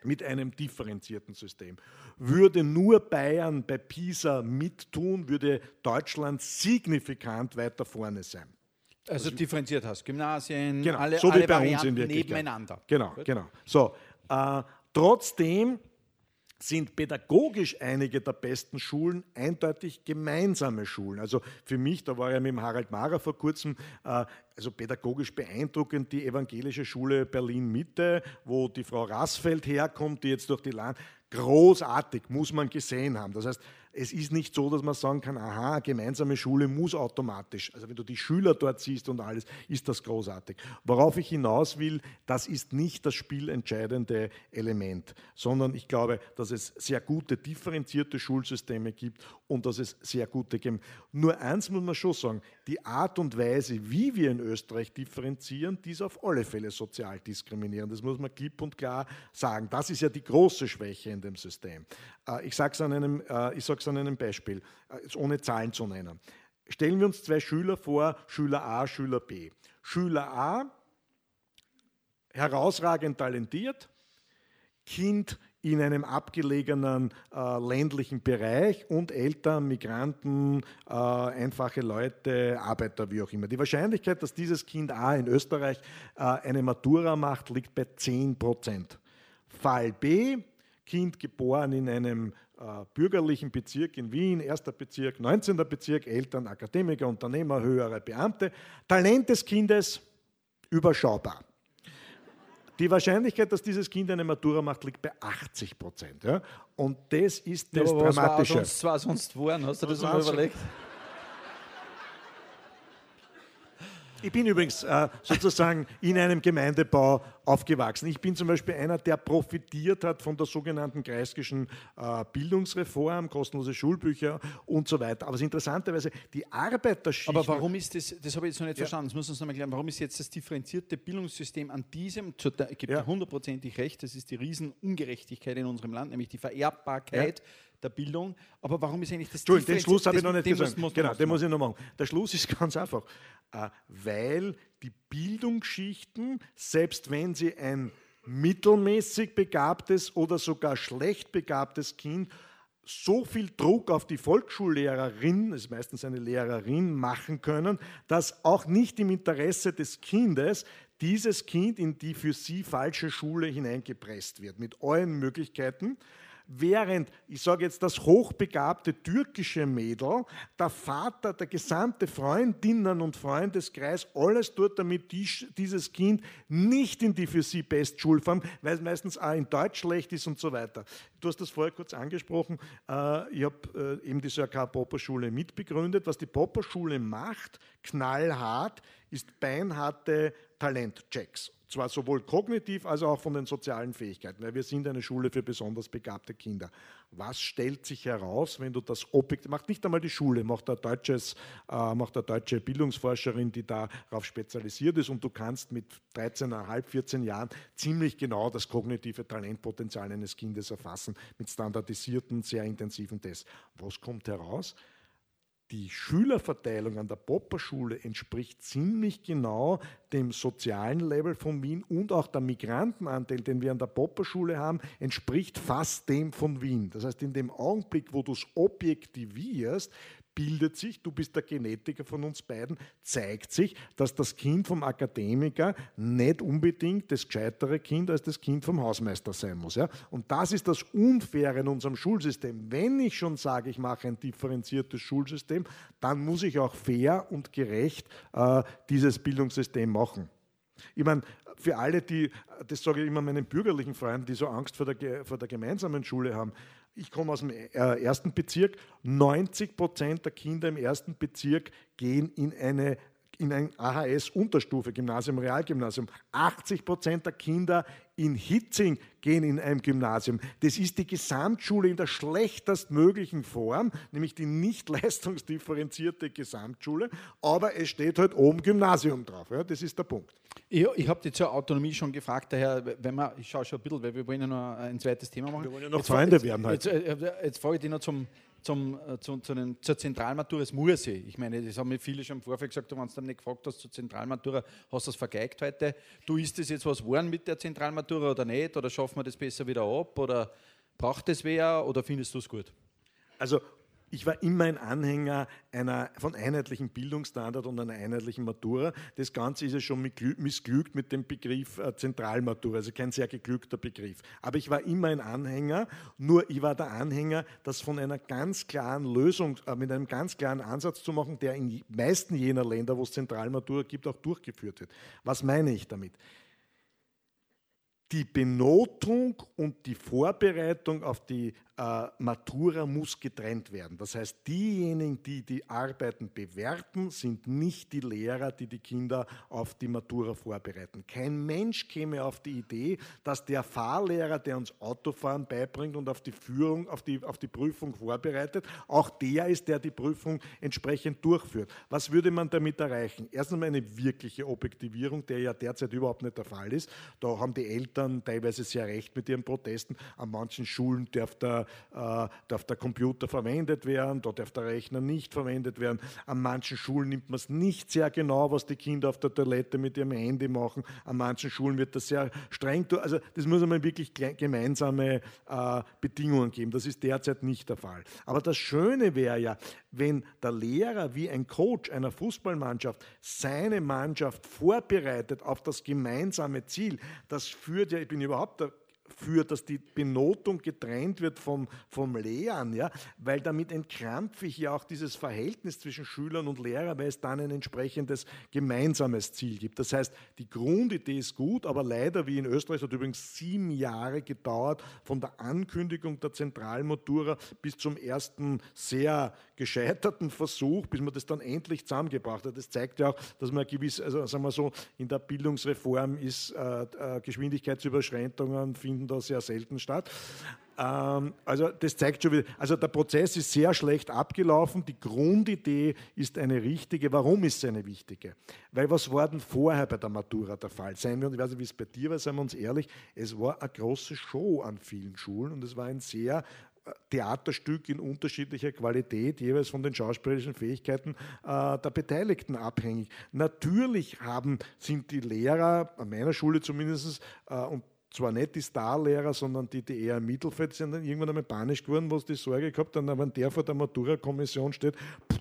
mit einem differenzierten System. Würde nur Bayern bei PISA mittun, würde Deutschland signifikant weiter vorne sein. Also, also differenziert hast, Gymnasien, genau, alle, so alle in nebeneinander. Genau, Gut. genau. So, äh, trotzdem sind pädagogisch einige der besten Schulen eindeutig gemeinsame Schulen. Also für mich, da war ja mit dem Harald Mara vor kurzem, äh, also pädagogisch beeindruckend die evangelische Schule Berlin Mitte, wo die Frau Rassfeld herkommt, die jetzt durch die Land großartig, muss man gesehen haben. Das heißt, es ist nicht so, dass man sagen kann, aha, gemeinsame Schule muss automatisch. Also wenn du die Schüler dort siehst und alles, ist das großartig. Worauf ich hinaus will, das ist nicht das spielentscheidende Element, sondern ich glaube, dass es sehr gute differenzierte Schulsysteme gibt und dass es sehr gute Gem Nur eins muss man schon sagen, die Art und Weise, wie wir in Österreich differenzieren, die ist auf alle Fälle sozial diskriminierend. Das muss man klipp und klar sagen. Das ist ja die große Schwäche in dem System. Äh, ich sage es an einem, äh, ich sag's an einem Beispiel, äh, ohne Zahlen zu nennen. Stellen wir uns zwei Schüler vor, Schüler A, Schüler B. Schüler A, herausragend talentiert, Kind in einem abgelegenen äh, ländlichen Bereich und Eltern, Migranten, äh, einfache Leute, Arbeiter, wie auch immer. Die Wahrscheinlichkeit, dass dieses Kind A in Österreich äh, eine Matura macht, liegt bei 10 Prozent. Fall B, Kind geboren in einem bürgerlichen Bezirk in Wien, erster Bezirk, 19. Bezirk, Eltern, Akademiker, Unternehmer, höhere Beamte. Talent des Kindes überschaubar. Die Wahrscheinlichkeit, dass dieses Kind eine Matura macht, liegt bei 80 Prozent. Ja? Und das ist das ja, Dramatische. Was war sonst, was sonst Hast du das mal überlegt? Ich bin übrigens äh, sozusagen in einem Gemeindebau aufgewachsen. Ich bin zum Beispiel einer, der profitiert hat von der sogenannten Kreiskyschen äh, Bildungsreform, kostenlose Schulbücher und so weiter. Aber interessanterweise, die Arbeiterschicht... Aber warum ist das, das habe ich jetzt noch nicht ja. verstanden, das muss uns noch mal klären, warum ist jetzt das differenzierte Bildungssystem an diesem, ich gebe ja. hundertprozentig recht, das ist die Riesenungerechtigkeit in unserem Land, nämlich die Vererbbarkeit ja der Bildung. Aber warum ist eigentlich das Entschuldigung, den Schluss habe ich noch nicht gesagt. Muss, genau, den muss ich noch machen. Der Schluss ist ganz einfach. Äh, weil die Bildungsschichten, selbst wenn sie ein mittelmäßig begabtes oder sogar schlecht begabtes Kind so viel Druck auf die Volksschullehrerin, das ist meistens eine Lehrerin, machen können, dass auch nicht im Interesse des Kindes dieses Kind in die für sie falsche Schule hineingepresst wird, mit allen Möglichkeiten während, ich sage jetzt, das hochbegabte türkische Mädel, der Vater, der gesamte Freundinnen und Freundeskreis, alles tut, damit die, dieses Kind nicht in die für sie Bestschulform, weil es meistens auch in Deutsch schlecht ist und so weiter. Du hast das vorher kurz angesprochen. Äh, ich habe äh, eben die Sörkar Popper-Schule mitbegründet. Was die Popper-Schule macht, knallhart, ist beinharte Talentchecks zwar sowohl kognitiv als auch von den sozialen Fähigkeiten, weil wir sind eine Schule für besonders begabte Kinder. Was stellt sich heraus, wenn du das Objekt, macht nicht einmal die Schule, macht eine, deutsches, äh, macht eine deutsche Bildungsforscherin, die darauf spezialisiert ist und du kannst mit 13,5, 14 Jahren ziemlich genau das kognitive Talentpotenzial eines Kindes erfassen mit standardisierten, sehr intensiven Tests. Was kommt heraus? Die Schülerverteilung an der Popperschule entspricht ziemlich genau dem sozialen Level von Wien und auch der Migrantenanteil, den wir an der Popperschule haben, entspricht fast dem von Wien. Das heißt, in dem Augenblick, wo du es objektivierst, bildet sich, du bist der Genetiker von uns beiden, zeigt sich, dass das Kind vom Akademiker nicht unbedingt das gescheitere Kind als das Kind vom Hausmeister sein muss. Ja? Und das ist das Unfaire in unserem Schulsystem. Wenn ich schon sage, ich mache ein differenziertes Schulsystem, dann muss ich auch fair und gerecht äh, dieses Bildungssystem machen. Ich meine, für alle, die, das sage ich immer meinen bürgerlichen Freunden, die so Angst vor der, vor der gemeinsamen Schule haben, ich komme aus dem äh, ersten Bezirk, 90 Prozent der Kinder im ersten Bezirk gehen in eine in ein AHS-Unterstufe, Gymnasium, Realgymnasium. 80 Prozent der Kinder in Hitzing gehen in einem Gymnasium. Das ist die Gesamtschule in der schlechtestmöglichen Form, nämlich die nicht leistungsdifferenzierte Gesamtschule, aber es steht halt oben Gymnasium drauf. Ja, das ist der Punkt. Ich, ich habe dich zur Autonomie schon gefragt, daher, wenn man, ich schaue schon ein bisschen, weil wir wollen ja noch ein zweites Thema machen. Wir wollen ja noch jetzt, Freunde jetzt, werden halt. Jetzt, jetzt, jetzt frage ich dich noch zum, zum, äh, zu, zu den, zur Zentralmatura, es muss ich. Meine, das haben mir viele schon im Vorfeld gesagt, wenn du dann nicht gefragt hast zur Zentralmatura, hast du das vergeigt heute. Du, ist das jetzt was geworden mit der Zentralmatura oder nicht? Oder schaffen wir das besser wieder ab? Oder braucht das wer? Oder findest du es gut? Also ich war immer ein Anhänger einer, von einheitlichen Bildungsstandard und einer einheitlichen Matura. Das Ganze ist ja schon missglückt mit dem Begriff äh, Zentralmatura, also kein sehr geglückter Begriff. Aber ich war immer ein Anhänger, nur ich war der Anhänger, das von einer ganz klaren Lösung, äh, mit einem ganz klaren Ansatz zu machen, der in meisten jener Länder, wo es Zentralmatura gibt, auch durchgeführt wird. Was meine ich damit? die Benotung und die Vorbereitung auf die äh, Matura muss getrennt werden. Das heißt, diejenigen, die die Arbeiten bewerten, sind nicht die Lehrer, die die Kinder auf die Matura vorbereiten. Kein Mensch käme auf die Idee, dass der Fahrlehrer, der uns Autofahren beibringt und auf die Führung, auf die, auf die Prüfung vorbereitet, auch der ist, der die Prüfung entsprechend durchführt. Was würde man damit erreichen? Erstens einmal eine wirkliche Objektivierung, der ja derzeit überhaupt nicht der Fall ist. Da haben die Eltern teilweise sehr recht mit ihren Protesten. An manchen Schulen darf der äh, darf der Computer verwendet werden, da darf der Rechner nicht verwendet werden. An manchen Schulen nimmt man es nicht sehr genau, was die Kinder auf der Toilette mit ihrem Handy machen. An manchen Schulen wird das sehr streng. Also das muss man wirklich gemeinsame äh, Bedingungen geben. Das ist derzeit nicht der Fall. Aber das Schöne wäre ja, wenn der Lehrer wie ein Coach einer Fußballmannschaft seine Mannschaft vorbereitet auf das gemeinsame Ziel. Das führt ja, ich bin überhaupt der führt, dass die Benotung getrennt wird vom, vom Lehren, ja? weil damit entkrampfe ich ja auch dieses Verhältnis zwischen Schülern und Lehrern, weil es dann ein entsprechendes gemeinsames Ziel gibt. Das heißt, die Grundidee ist gut, aber leider, wie in Österreich, hat übrigens sieben Jahre gedauert von der Ankündigung der Zentralmatura bis zum ersten sehr gescheiterten Versuch, bis man das dann endlich zusammengebracht hat. Das zeigt ja auch, dass man gewiss, also sagen wir so, in der Bildungsreform ist äh, äh Geschwindigkeitsüberschreitungen finden da sehr selten statt. Ähm, also das zeigt schon wieder, also der Prozess ist sehr schlecht abgelaufen. Die Grundidee ist eine richtige. Warum ist sie eine wichtige? Weil was war denn vorher bei der Matura der Fall? Seien wir, und ich weiß nicht, wie es bei dir war, seien wir uns ehrlich, es war eine große Show an vielen Schulen und es war ein sehr Theaterstück in unterschiedlicher Qualität, jeweils von den schauspielerischen Fähigkeiten äh, der Beteiligten abhängig. Natürlich haben, sind die Lehrer, an meiner Schule zumindest, äh, und zwar nicht die Starlehrer, sondern die, die eher im Mittelfeld sind, dann irgendwann einmal panisch geworden, wo es die Sorge gehabt haben, wenn der vor der Matura-Kommission steht,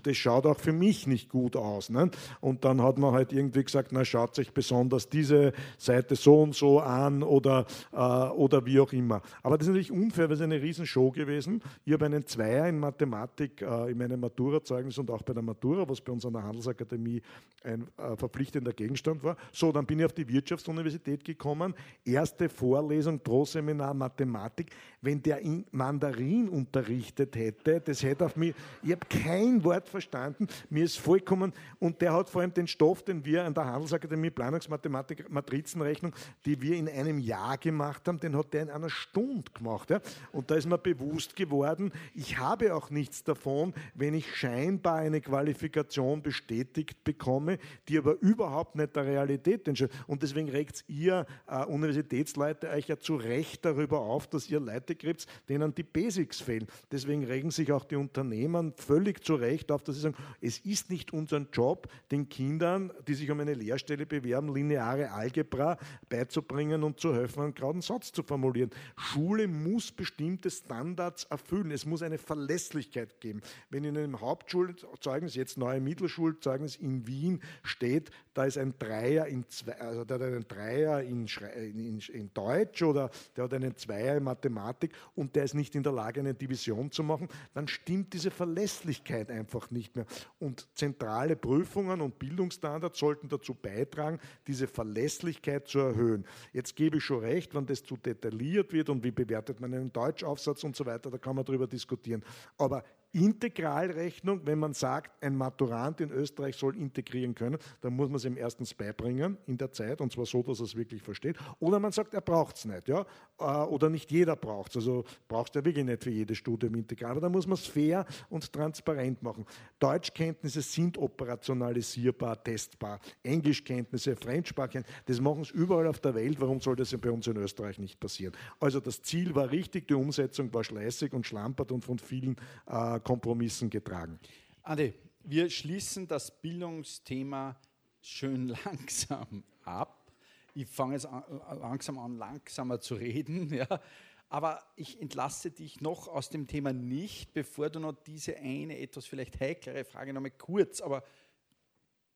das schaut auch für mich nicht gut aus. Ne? Und dann hat man halt irgendwie gesagt, na schaut sich besonders diese Seite so und so an oder, äh, oder wie auch immer. Aber das ist natürlich unfair, weil es eine Riesenshow gewesen. Ich habe einen Zweier in Mathematik äh, in meinem Maturazeugnis und auch bei der Matura, was bei uns an der Handelsakademie ein äh, verpflichtender Gegenstand war. So, dann bin ich auf die Wirtschaftsuniversität gekommen. Erste Vorlesung, Pro-Seminar Mathematik, wenn der in Mandarin unterrichtet hätte, das hätte auf mich, ich habe kein Wort verstanden, mir ist vollkommen, und der hat vor allem den Stoff, den wir an der Handelsakademie Planungsmathematik, Matrizenrechnung, die wir in einem Jahr gemacht haben, den hat der in einer Stunde gemacht. Ja? Und da ist mir bewusst geworden, ich habe auch nichts davon, wenn ich scheinbar eine Qualifikation bestätigt bekomme, die aber überhaupt nicht der Realität entspricht. Und deswegen regt ihr äh, Universitätsleute heute euch ja zu Recht darüber auf, dass ihr Leute kriegt, denen die Basics fehlen. Deswegen regen sich auch die Unternehmen völlig zu Recht auf, dass sie sagen, es ist nicht unser Job, den Kindern, die sich um eine Lehrstelle bewerben, lineare Algebra beizubringen und zu helfen, einen geraden Satz zu formulieren. Schule muss bestimmte Standards erfüllen. Es muss eine Verlässlichkeit geben. Wenn in einem Hauptschulzeugnis, jetzt neue Mittelschulzeugnis in Wien steht, da ist ein Dreier in zwei, also der hat einen Dreier in, in, in, Deutsch oder der hat einen Zweier in Mathematik und der ist nicht in der Lage, eine Division zu machen, dann stimmt diese Verlässlichkeit einfach nicht mehr. Und zentrale Prüfungen und Bildungsstandards sollten dazu beitragen, diese Verlässlichkeit zu erhöhen. Jetzt gebe ich schon recht, wenn das zu detailliert wird und wie bewertet man einen Deutschaufsatz und so weiter, da kann man darüber diskutieren. Aber Integralrechnung, wenn man sagt, ein Maturant in Österreich soll integrieren können, dann muss man es ihm erstens beibringen in der Zeit und zwar so, dass er es wirklich versteht. Oder man sagt, er braucht es nicht. Ja? Äh, oder nicht jeder braucht es. Also braucht er wirklich nicht für jedes Studium integral. Aber da muss man es fair und transparent machen. Deutschkenntnisse sind operationalisierbar, testbar. Englischkenntnisse, Fremdsprachen, das machen es überall auf der Welt. Warum soll das bei uns in Österreich nicht passieren? Also das Ziel war richtig, die Umsetzung war schleißig und schlampert und von vielen äh, Kompromissen getragen. Andi, wir schließen das Bildungsthema schön langsam ab. Ich fange jetzt an, langsam an, langsamer zu reden. Ja. Aber ich entlasse dich noch aus dem Thema nicht, bevor du noch diese eine etwas vielleicht heiklere Frage noch mal kurz, aber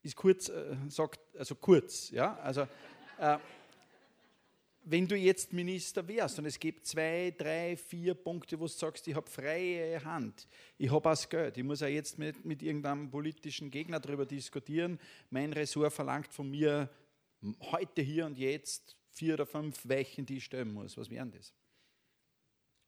ist kurz, äh, sagt, also kurz, ja, also äh, wenn du jetzt Minister wärst und es gibt zwei, drei, vier Punkte, wo du sagst, ich habe freie Hand, ich habe das Geld, ich muss ja jetzt mit, mit irgendeinem politischen Gegner darüber diskutieren, mein Ressort verlangt von mir heute, hier und jetzt vier oder fünf Weichen, die ich stellen muss. Was wären das?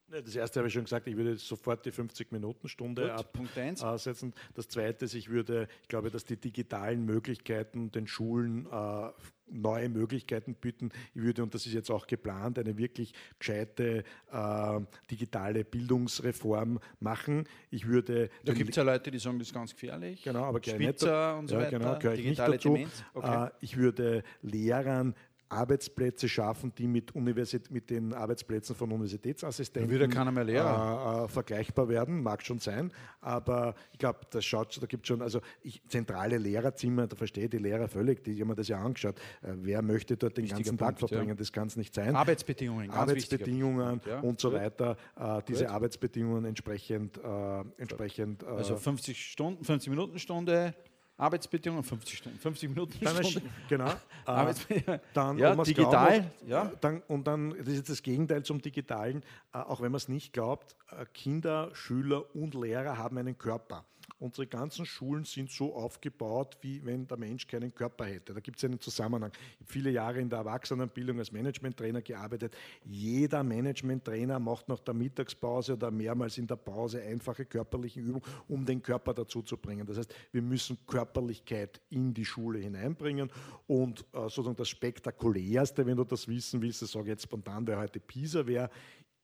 Das erste habe ich schon gesagt, ich würde sofort die 50-Minuten-Stunde absetzen. Das zweite ist, ich würde, ich glaube, dass die digitalen Möglichkeiten den Schulen äh, neue Möglichkeiten bieten. Ich würde, und das ist jetzt auch geplant, eine wirklich gescheite äh, digitale Bildungsreform machen. Ich würde. Da gibt es ja Leute, die sagen, das ist ganz gefährlich. Genau, aber Spitzer und so ja, weiter. Genau, digitale nicht dazu. Okay. Äh, ich würde Lehrern Arbeitsplätze schaffen, die mit, Universität, mit den Arbeitsplätzen von Universitätsassistenten wieder keiner mehr Lehrer. Äh, äh, vergleichbar werden, mag schon sein, aber ich glaube, das schaut, da gibt schon, also ich, zentrale Lehrerzimmer, da verstehe ich die Lehrer völlig, die haben mir das ja angeschaut. Äh, wer möchte dort den Wichtiger ganzen Punkt, Tag verbringen? Ja. Das kann es nicht sein. Arbeitsbedingungen, Arbeitsbedingungen ja. und so weiter, äh, diese Gut. Arbeitsbedingungen entsprechend, äh, entsprechend also 50 Stunden, 50 Minuten Stunde, Arbeitsbedingungen, 50 Stunden, 50 Minuten dann Stunde. Genau. Arbeitsbedingungen. Dann, ja, digital. Glaubt, ja. Dann, und dann, das ist jetzt das Gegenteil zum Digitalen, äh, auch wenn man es nicht glaubt, äh, Kinder, Schüler und Lehrer haben einen Körper. Unsere ganzen Schulen sind so aufgebaut, wie wenn der Mensch keinen Körper hätte. Da gibt es einen Zusammenhang. Ich habe viele Jahre in der Erwachsenenbildung als Managementtrainer gearbeitet. Jeder Managementtrainer macht nach der Mittagspause oder mehrmals in der Pause einfache körperliche Übungen, um den Körper dazu zu bringen. Das heißt, wir müssen Körperlichkeit in die Schule hineinbringen und äh, sozusagen das Spektakulärste, wenn du das wissen willst, das sage ich jetzt spontan, wer heute Pisa wäre,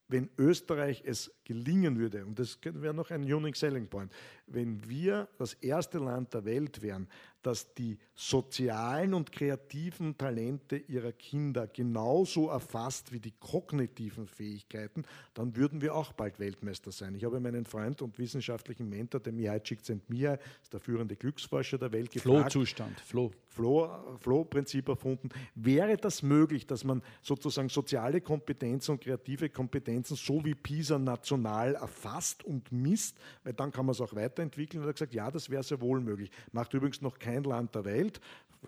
wenn Österreich es gelingen würde, und das wäre noch ein Unique Selling Point, wenn wir das erste Land der Welt wären, das die sozialen und kreativen Talente ihrer Kinder genauso erfasst wie die kognitiven Fähigkeiten, dann würden wir auch bald Weltmeister sein. Ich habe meinen Freund und wissenschaftlichen Mentor, den Mihai Csikszentmihalyi, ist der führende Glücksforscher der Welt, gefragt. Flow-Zustand, Flow. Flow-Prinzip erfunden. Wäre das möglich, dass man sozusagen soziale Kompetenzen und kreative Kompetenzen so wie PISA national erfasst und misst, weil dann kann man es auch weiterentwickeln. Und er hat gesagt, ja, das wäre sehr wohl möglich. Macht übrigens noch kein Land der Welt,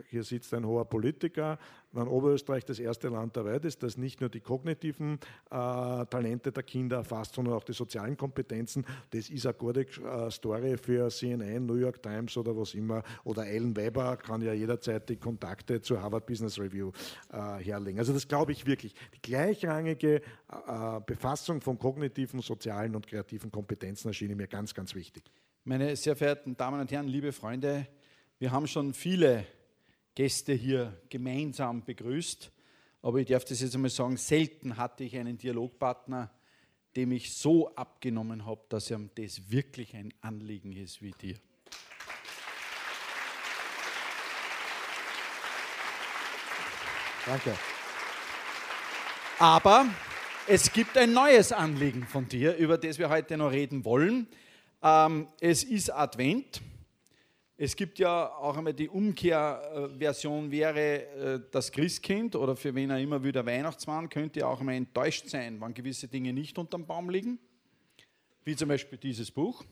hier sitzt ein hoher Politiker, wenn Oberösterreich das erste Land der Welt ist, das nicht nur die kognitiven äh, Talente der Kinder erfasst, sondern auch die sozialen Kompetenzen. Das ist eine gute äh, Story für CNN, New York Times oder was immer. Oder Ellen Weber kann ja jederzeit die Kontakte zur Harvard Business Review äh, herlegen. Also das glaube ich wirklich. Die gleichrangige äh, Befassung von kognitiven, sozialen und kreativen Kompetenzen erschien mir ganz, ganz wichtig. Meine sehr verehrten Damen und Herren, liebe Freunde, wir haben schon viele Gäste hier gemeinsam begrüßt, aber ich darf das jetzt einmal sagen, selten hatte ich einen Dialogpartner, dem ich so abgenommen habe, dass ihm das wirklich ein Anliegen ist wie dir. Danke. Aber es gibt ein neues Anliegen von dir, über das wir heute noch reden wollen. Ähm, es ist Advent. Es gibt ja auch einmal die Umkehrversion wäre äh, das Christkind oder für wen er immer wieder Weihnachtsmann, könnte auch einmal enttäuscht sein, wenn gewisse Dinge nicht unterm Baum liegen, wie zum Beispiel dieses Buch.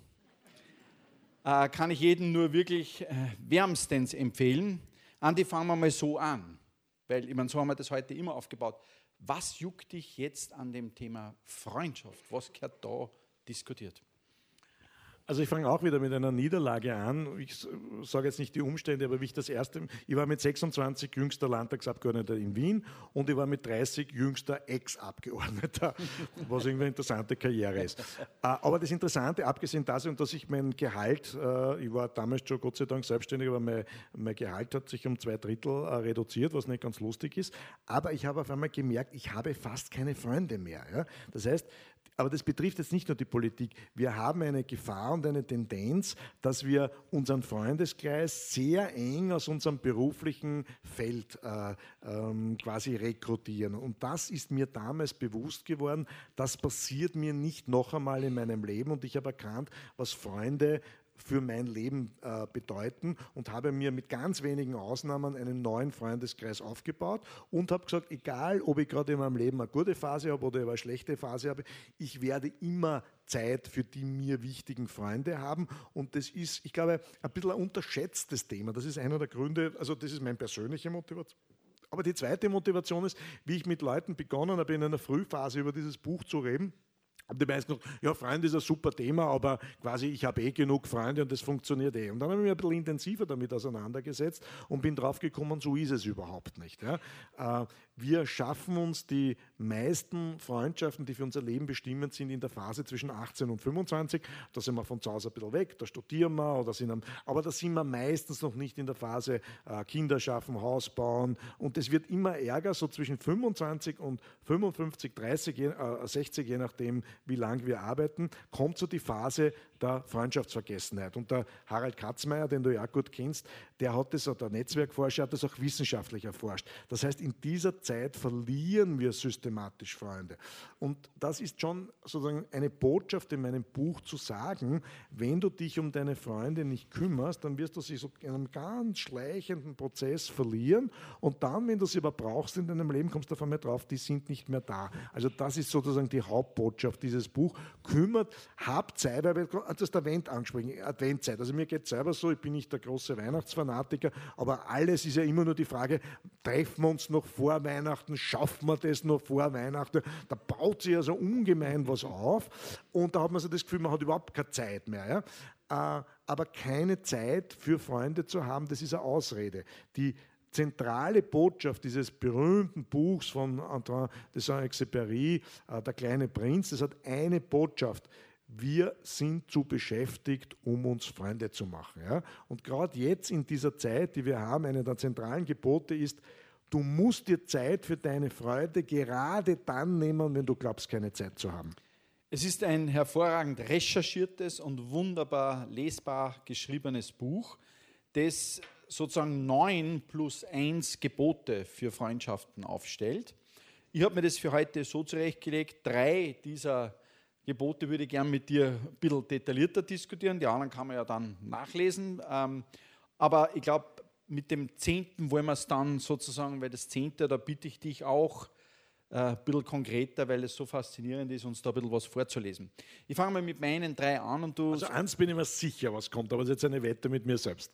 Äh, kann ich jedem nur wirklich äh, wärmstens empfehlen. Andi, fangen wir mal so an, weil ich meine, so haben wir das heute immer aufgebaut. Was juckt dich jetzt an dem Thema Freundschaft? Was gehört da diskutiert? Also ich fange auch wieder mit einer Niederlage an. Ich sage jetzt nicht die Umstände, aber wie ich das erste, ich war mit 26 jüngster Landtagsabgeordneter in Wien und ich war mit 30 jüngster Ex-Abgeordneter, was irgendwie eine interessante Karriere ist. Äh, aber das Interessante, abgesehen davon, dass ich mein Gehalt, äh, ich war damals schon Gott sei Dank selbstständig, aber mein, mein Gehalt hat sich um zwei Drittel äh, reduziert, was nicht ganz lustig ist. Aber ich habe auf einmal gemerkt, ich habe fast keine Freunde mehr. Das heißt, aber das betrifft jetzt nicht nur die Politik. Wir haben eine Gefahr und eine Tendenz, dass wir unseren Freundeskreis sehr eng aus unserem beruflichen Feld äh, ähm, quasi rekrutieren. Und das ist mir damals bewusst geworden. Das passiert mir nicht noch einmal in meinem Leben. Und ich habe erkannt, was Freunde für mein Leben äh, bedeuten und habe mir mit ganz wenigen Ausnahmen einen neuen Freundeskreis aufgebaut und habe gesagt, egal ob ich gerade in meinem Leben eine gute Phase habe oder eine schlechte Phase habe, ich werde immer Zeit für die mir wichtigen Freunde haben und das ist, ich glaube, ein bisschen ein unterschätztes Thema. Das ist einer der Gründe, also das ist meine persönliche Motivation. Aber die zweite Motivation ist, wie ich mit Leuten begonnen habe, in einer Frühphase über dieses Buch zu reden, die meisten gesagt, ja, Freunde ist ein super Thema, aber quasi ich habe eh genug Freunde und das funktioniert eh. Und dann habe ich mich ein bisschen intensiver damit auseinandergesetzt und bin drauf gekommen, so ist es überhaupt nicht. Ja. Wir schaffen uns die meisten Freundschaften, die für unser Leben bestimmend sind, in der Phase zwischen 18 und 25. Da sind wir von zu Hause ein bisschen weg, da studieren wir, oder sind am, aber da sind wir meistens noch nicht in der Phase äh, Kinder schaffen, Haus bauen. Und es wird immer ärger, so zwischen 25 und 55, 30, äh, 60, je nachdem, wie lange wir arbeiten, kommt so die Phase der Freundschaftsvergessenheit. Und der Harald Katzmeier, den du ja gut kennst, der hat das, der Netzwerkforscher hat das auch wissenschaftlich erforscht. Das heißt, in dieser Zeit verlieren wir systematisch Freunde. Und das ist schon sozusagen eine Botschaft in meinem Buch zu sagen, wenn du dich um deine Freunde nicht kümmerst, dann wirst du sie so in einem ganz schleichenden Prozess verlieren und dann, wenn du sie aber brauchst in deinem Leben, kommst du auf einmal drauf, die sind nicht mehr da. Also das ist sozusagen die Hauptbotschaft dieses Buch. Kümmert, habt Zeit, weil wir das Advent ansprechen, Adventzeit. Also mir geht es selber so, ich bin nicht der große Weihnachtsfanatiker, aber alles ist ja immer nur die Frage, treffen wir uns noch vor Weihnachten, schaffen wir das noch vor Weihnachten? Da baut sich also ungemein was auf und da hat man so das Gefühl, man hat überhaupt keine Zeit mehr. Ja? Äh, aber keine Zeit für Freunde zu haben, das ist eine Ausrede. Die zentrale Botschaft dieses berühmten Buchs von Antoine de Saint-Exupéry, äh, Der kleine Prinz, das hat eine Botschaft wir sind zu beschäftigt, um uns Freunde zu machen. Ja? Und gerade jetzt in dieser Zeit, die wir haben, eine der zentralen Gebote ist, du musst dir Zeit für deine Freude gerade dann nehmen, wenn du glaubst, keine Zeit zu haben. Es ist ein hervorragend recherchiertes und wunderbar lesbar geschriebenes Buch, das sozusagen neun plus eins Gebote für Freundschaften aufstellt. Ich habe mir das für heute so zurechtgelegt, drei dieser Gebote würde ich gerne mit dir ein bisschen detaillierter diskutieren. Die anderen kann man ja dann nachlesen. Ähm, aber ich glaube, mit dem Zehnten wollen wir es dann sozusagen, weil das Zehnte, da bitte ich dich auch äh, ein bisschen konkreter, weil es so faszinierend ist, uns da ein bisschen was vorzulesen. Ich fange mal mit meinen drei an und du. Also eins bin ich mir sicher, was kommt, aber es ist jetzt eine Wette mit mir selbst.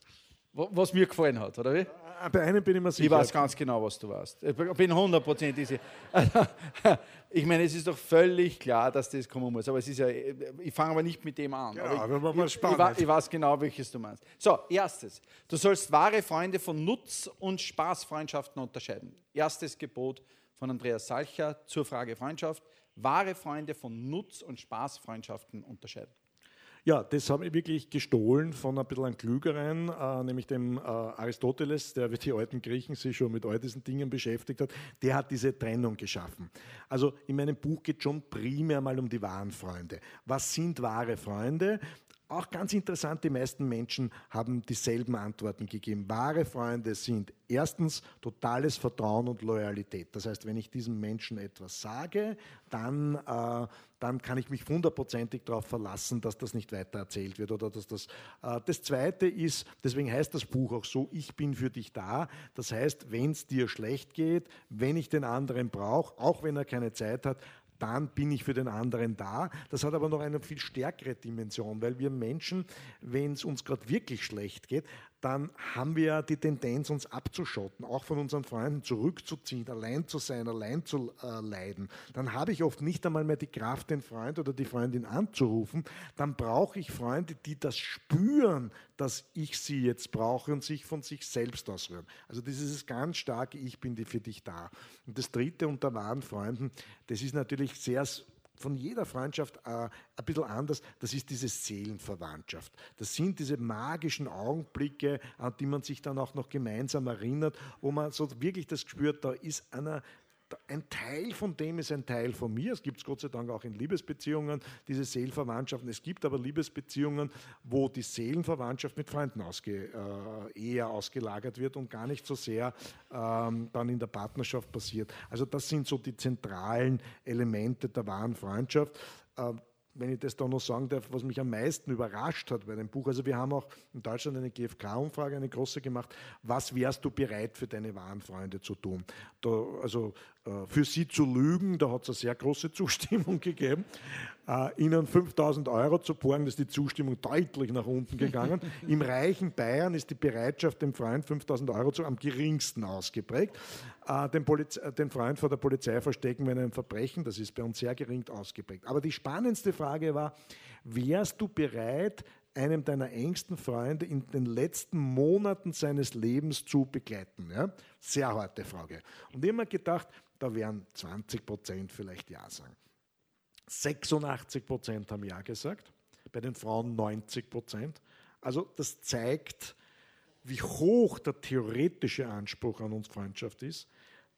Was mir gefallen hat, oder wie? Äh, bei einem bin ich mir sicher. Ich weiß ganz genau, was du weißt. Ich bin hundertprozentig sicher. Ich meine, es ist doch völlig klar, dass das kommen muss. Aber es ist ja, ich fange aber nicht mit dem an. Ja, aber aber mal spannend. Ich, ich, weiß genau, welches du meinst. So, erstes. Du sollst wahre Freunde von Nutz- und Spaßfreundschaften unterscheiden. Erstes Gebot von Andreas Salcher zur Frage Freundschaft. Wahre Freunde von Nutz- und Spaßfreundschaften unterscheiden. Ja, das habe ich wirklich gestohlen von ein bisschen einem Klügeren, äh, nämlich dem äh, Aristoteles, der wie die alten Griechen sich schon mit all diesen Dingen beschäftigt hat. Der hat diese Trennung geschaffen. Also in meinem Buch geht es schon primär mal um die wahren Freunde. Was sind wahre Freunde? Auch ganz interessant, die meisten Menschen haben dieselben Antworten gegeben. Wahre Freunde sind erstens totales Vertrauen und Loyalität. Das heißt, wenn ich diesem Menschen etwas sage, dann, äh, dann kann ich mich hundertprozentig darauf verlassen, dass das nicht weiter erzählt wird oder dass das. Äh, das Zweite ist, deswegen heißt das Buch auch so: Ich bin für dich da. Das heißt, wenn es dir schlecht geht, wenn ich den anderen brauche, auch wenn er keine Zeit hat, dann bin ich für den anderen da. Das hat aber noch eine viel stärkere Dimension, weil wir Menschen, wenn es uns gerade wirklich schlecht geht, dann haben wir die Tendenz, uns abzuschotten, auch von unseren Freunden zurückzuziehen, allein zu sein, allein zu äh, leiden. Dann habe ich oft nicht einmal mehr die Kraft, den Freund oder die Freundin anzurufen. Dann brauche ich Freunde, die das spüren, dass ich sie jetzt brauche und sich von sich selbst ausrühren. Also das ist das ganz starke Ich bin für dich da. Und das Dritte unter wahren Freunden, das ist natürlich sehr von jeder Freundschaft äh, ein bisschen anders, das ist diese Seelenverwandtschaft. Das sind diese magischen Augenblicke, an die man sich dann auch noch gemeinsam erinnert, wo man so wirklich das spürt, da ist einer, ein Teil von dem ist ein Teil von mir. Es gibt es Gott sei Dank auch in Liebesbeziehungen, diese Seelenverwandtschaften. Es gibt aber Liebesbeziehungen, wo die Seelenverwandtschaft mit Freunden ausge, äh, eher ausgelagert wird und gar nicht so sehr ähm, dann in der Partnerschaft passiert. Also das sind so die zentralen Elemente der wahren Freundschaft. Äh, wenn ich das da noch sagen darf, was mich am meisten überrascht hat bei dem Buch. Also wir haben auch in Deutschland eine GfK-Umfrage, eine große gemacht. Was wärst du bereit für deine wahren Freunde zu tun? Da, also für sie zu lügen, da hat es eine sehr große Zustimmung gegeben. Äh, ihnen 5000 Euro zu borgen, ist die Zustimmung deutlich nach unten gegangen. Im reichen Bayern ist die Bereitschaft, dem Freund 5000 Euro zu am geringsten ausgeprägt. Äh, den, Poliz den Freund vor der Polizei verstecken, wenn er ein Verbrechen, das ist bei uns sehr gering ausgeprägt. Aber die spannendste Frage war, wärst du bereit, einem deiner engsten Freunde in den letzten Monaten seines Lebens zu begleiten? Ja? Sehr harte Frage. Und immer gedacht, da werden 20 Prozent vielleicht Ja sagen. 86 Prozent haben Ja gesagt, bei den Frauen 90 Prozent. Also das zeigt, wie hoch der theoretische Anspruch an uns Freundschaft ist.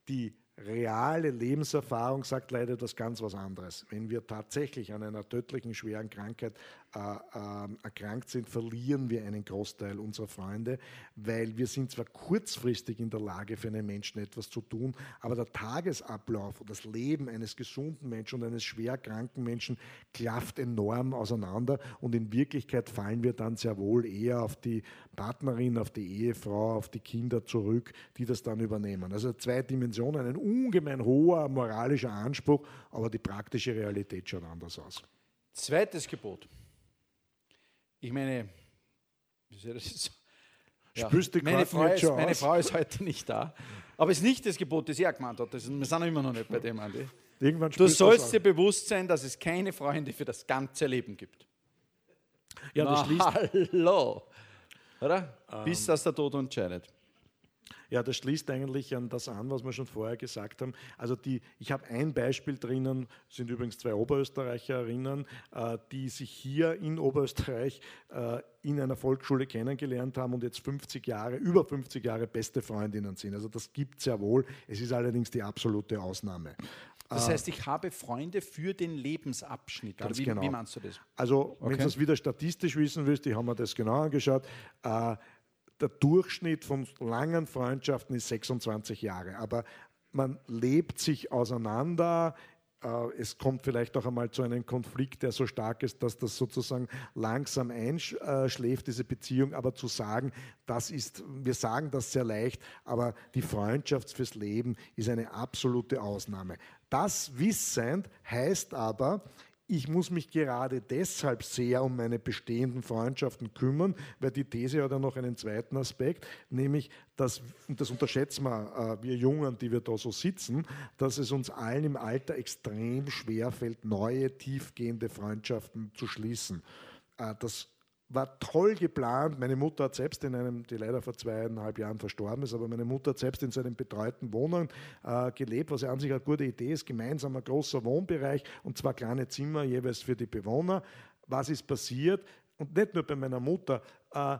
Die reale Lebenserfahrung sagt leider etwas ganz was anderes. Wenn wir tatsächlich an einer tödlichen, schweren Krankheit erkrankt sind, verlieren wir einen Großteil unserer Freunde, weil wir sind zwar kurzfristig in der Lage, für einen Menschen etwas zu tun, aber der Tagesablauf und das Leben eines gesunden Menschen und eines schwer kranken Menschen klafft enorm auseinander und in Wirklichkeit fallen wir dann sehr wohl eher auf die Partnerin, auf die Ehefrau, auf die Kinder zurück, die das dann übernehmen. Also zwei Dimensionen, ein ungemein hoher moralischer Anspruch, aber die praktische Realität schaut anders aus. Zweites Gebot. Ich meine, wie soll das so? Ja, meine, Frau ist, meine Frau ist heute nicht da. Aber es ist nicht das Gebot, das er gemeint hat. Das, wir sind immer noch nicht bei dem, Andi. Irgendwann du sollst dir bewusst sein, dass es keine Freunde für das ganze Leben gibt. Ja, das Na, schließt. Hallo. Oder? Ähm, Bis dass der Tod entscheidet. Ja, das schließt eigentlich an das an, was wir schon vorher gesagt haben. Also die, ich habe ein Beispiel drinnen, sind übrigens zwei Oberösterreicherinnen, äh, die sich hier in Oberösterreich äh, in einer Volksschule kennengelernt haben und jetzt 50 Jahre, über 50 Jahre beste Freundinnen sind. Also das gibt es ja wohl. Es ist allerdings die absolute Ausnahme. Das heißt, ich habe Freunde für den Lebensabschnitt. Ganz wie, genau. wie meinst du das? Also, okay. wenn du das wieder statistisch wissen willst, ich habe mir das genau angeschaut, äh, der Durchschnitt von langen Freundschaften ist 26 Jahre, aber man lebt sich auseinander. Äh, es kommt vielleicht auch einmal zu einem Konflikt, der so stark ist, dass das sozusagen langsam einschläft, diese Beziehung. Aber zu sagen, das ist, wir sagen das sehr leicht, aber die Freundschaft fürs Leben ist eine absolute Ausnahme. Das wissend heißt aber, ich muss mich gerade deshalb sehr um meine bestehenden Freundschaften kümmern, weil die These hat ja noch einen zweiten Aspekt, nämlich, dass, und das unterschätzen wir, äh, wir Jungen, die wir da so sitzen, dass es uns allen im Alter extrem schwer fällt, neue, tiefgehende Freundschaften zu schließen. Äh, das war toll geplant. Meine Mutter hat selbst in einem, die leider vor zweieinhalb Jahren verstorben ist, aber meine Mutter hat selbst in so einem betreuten Wohnung äh, gelebt, was ja an sich eine gute Idee ist. Gemeinsam ein großer Wohnbereich und zwar kleine Zimmer jeweils für die Bewohner. Was ist passiert? Und nicht nur bei meiner Mutter. Äh,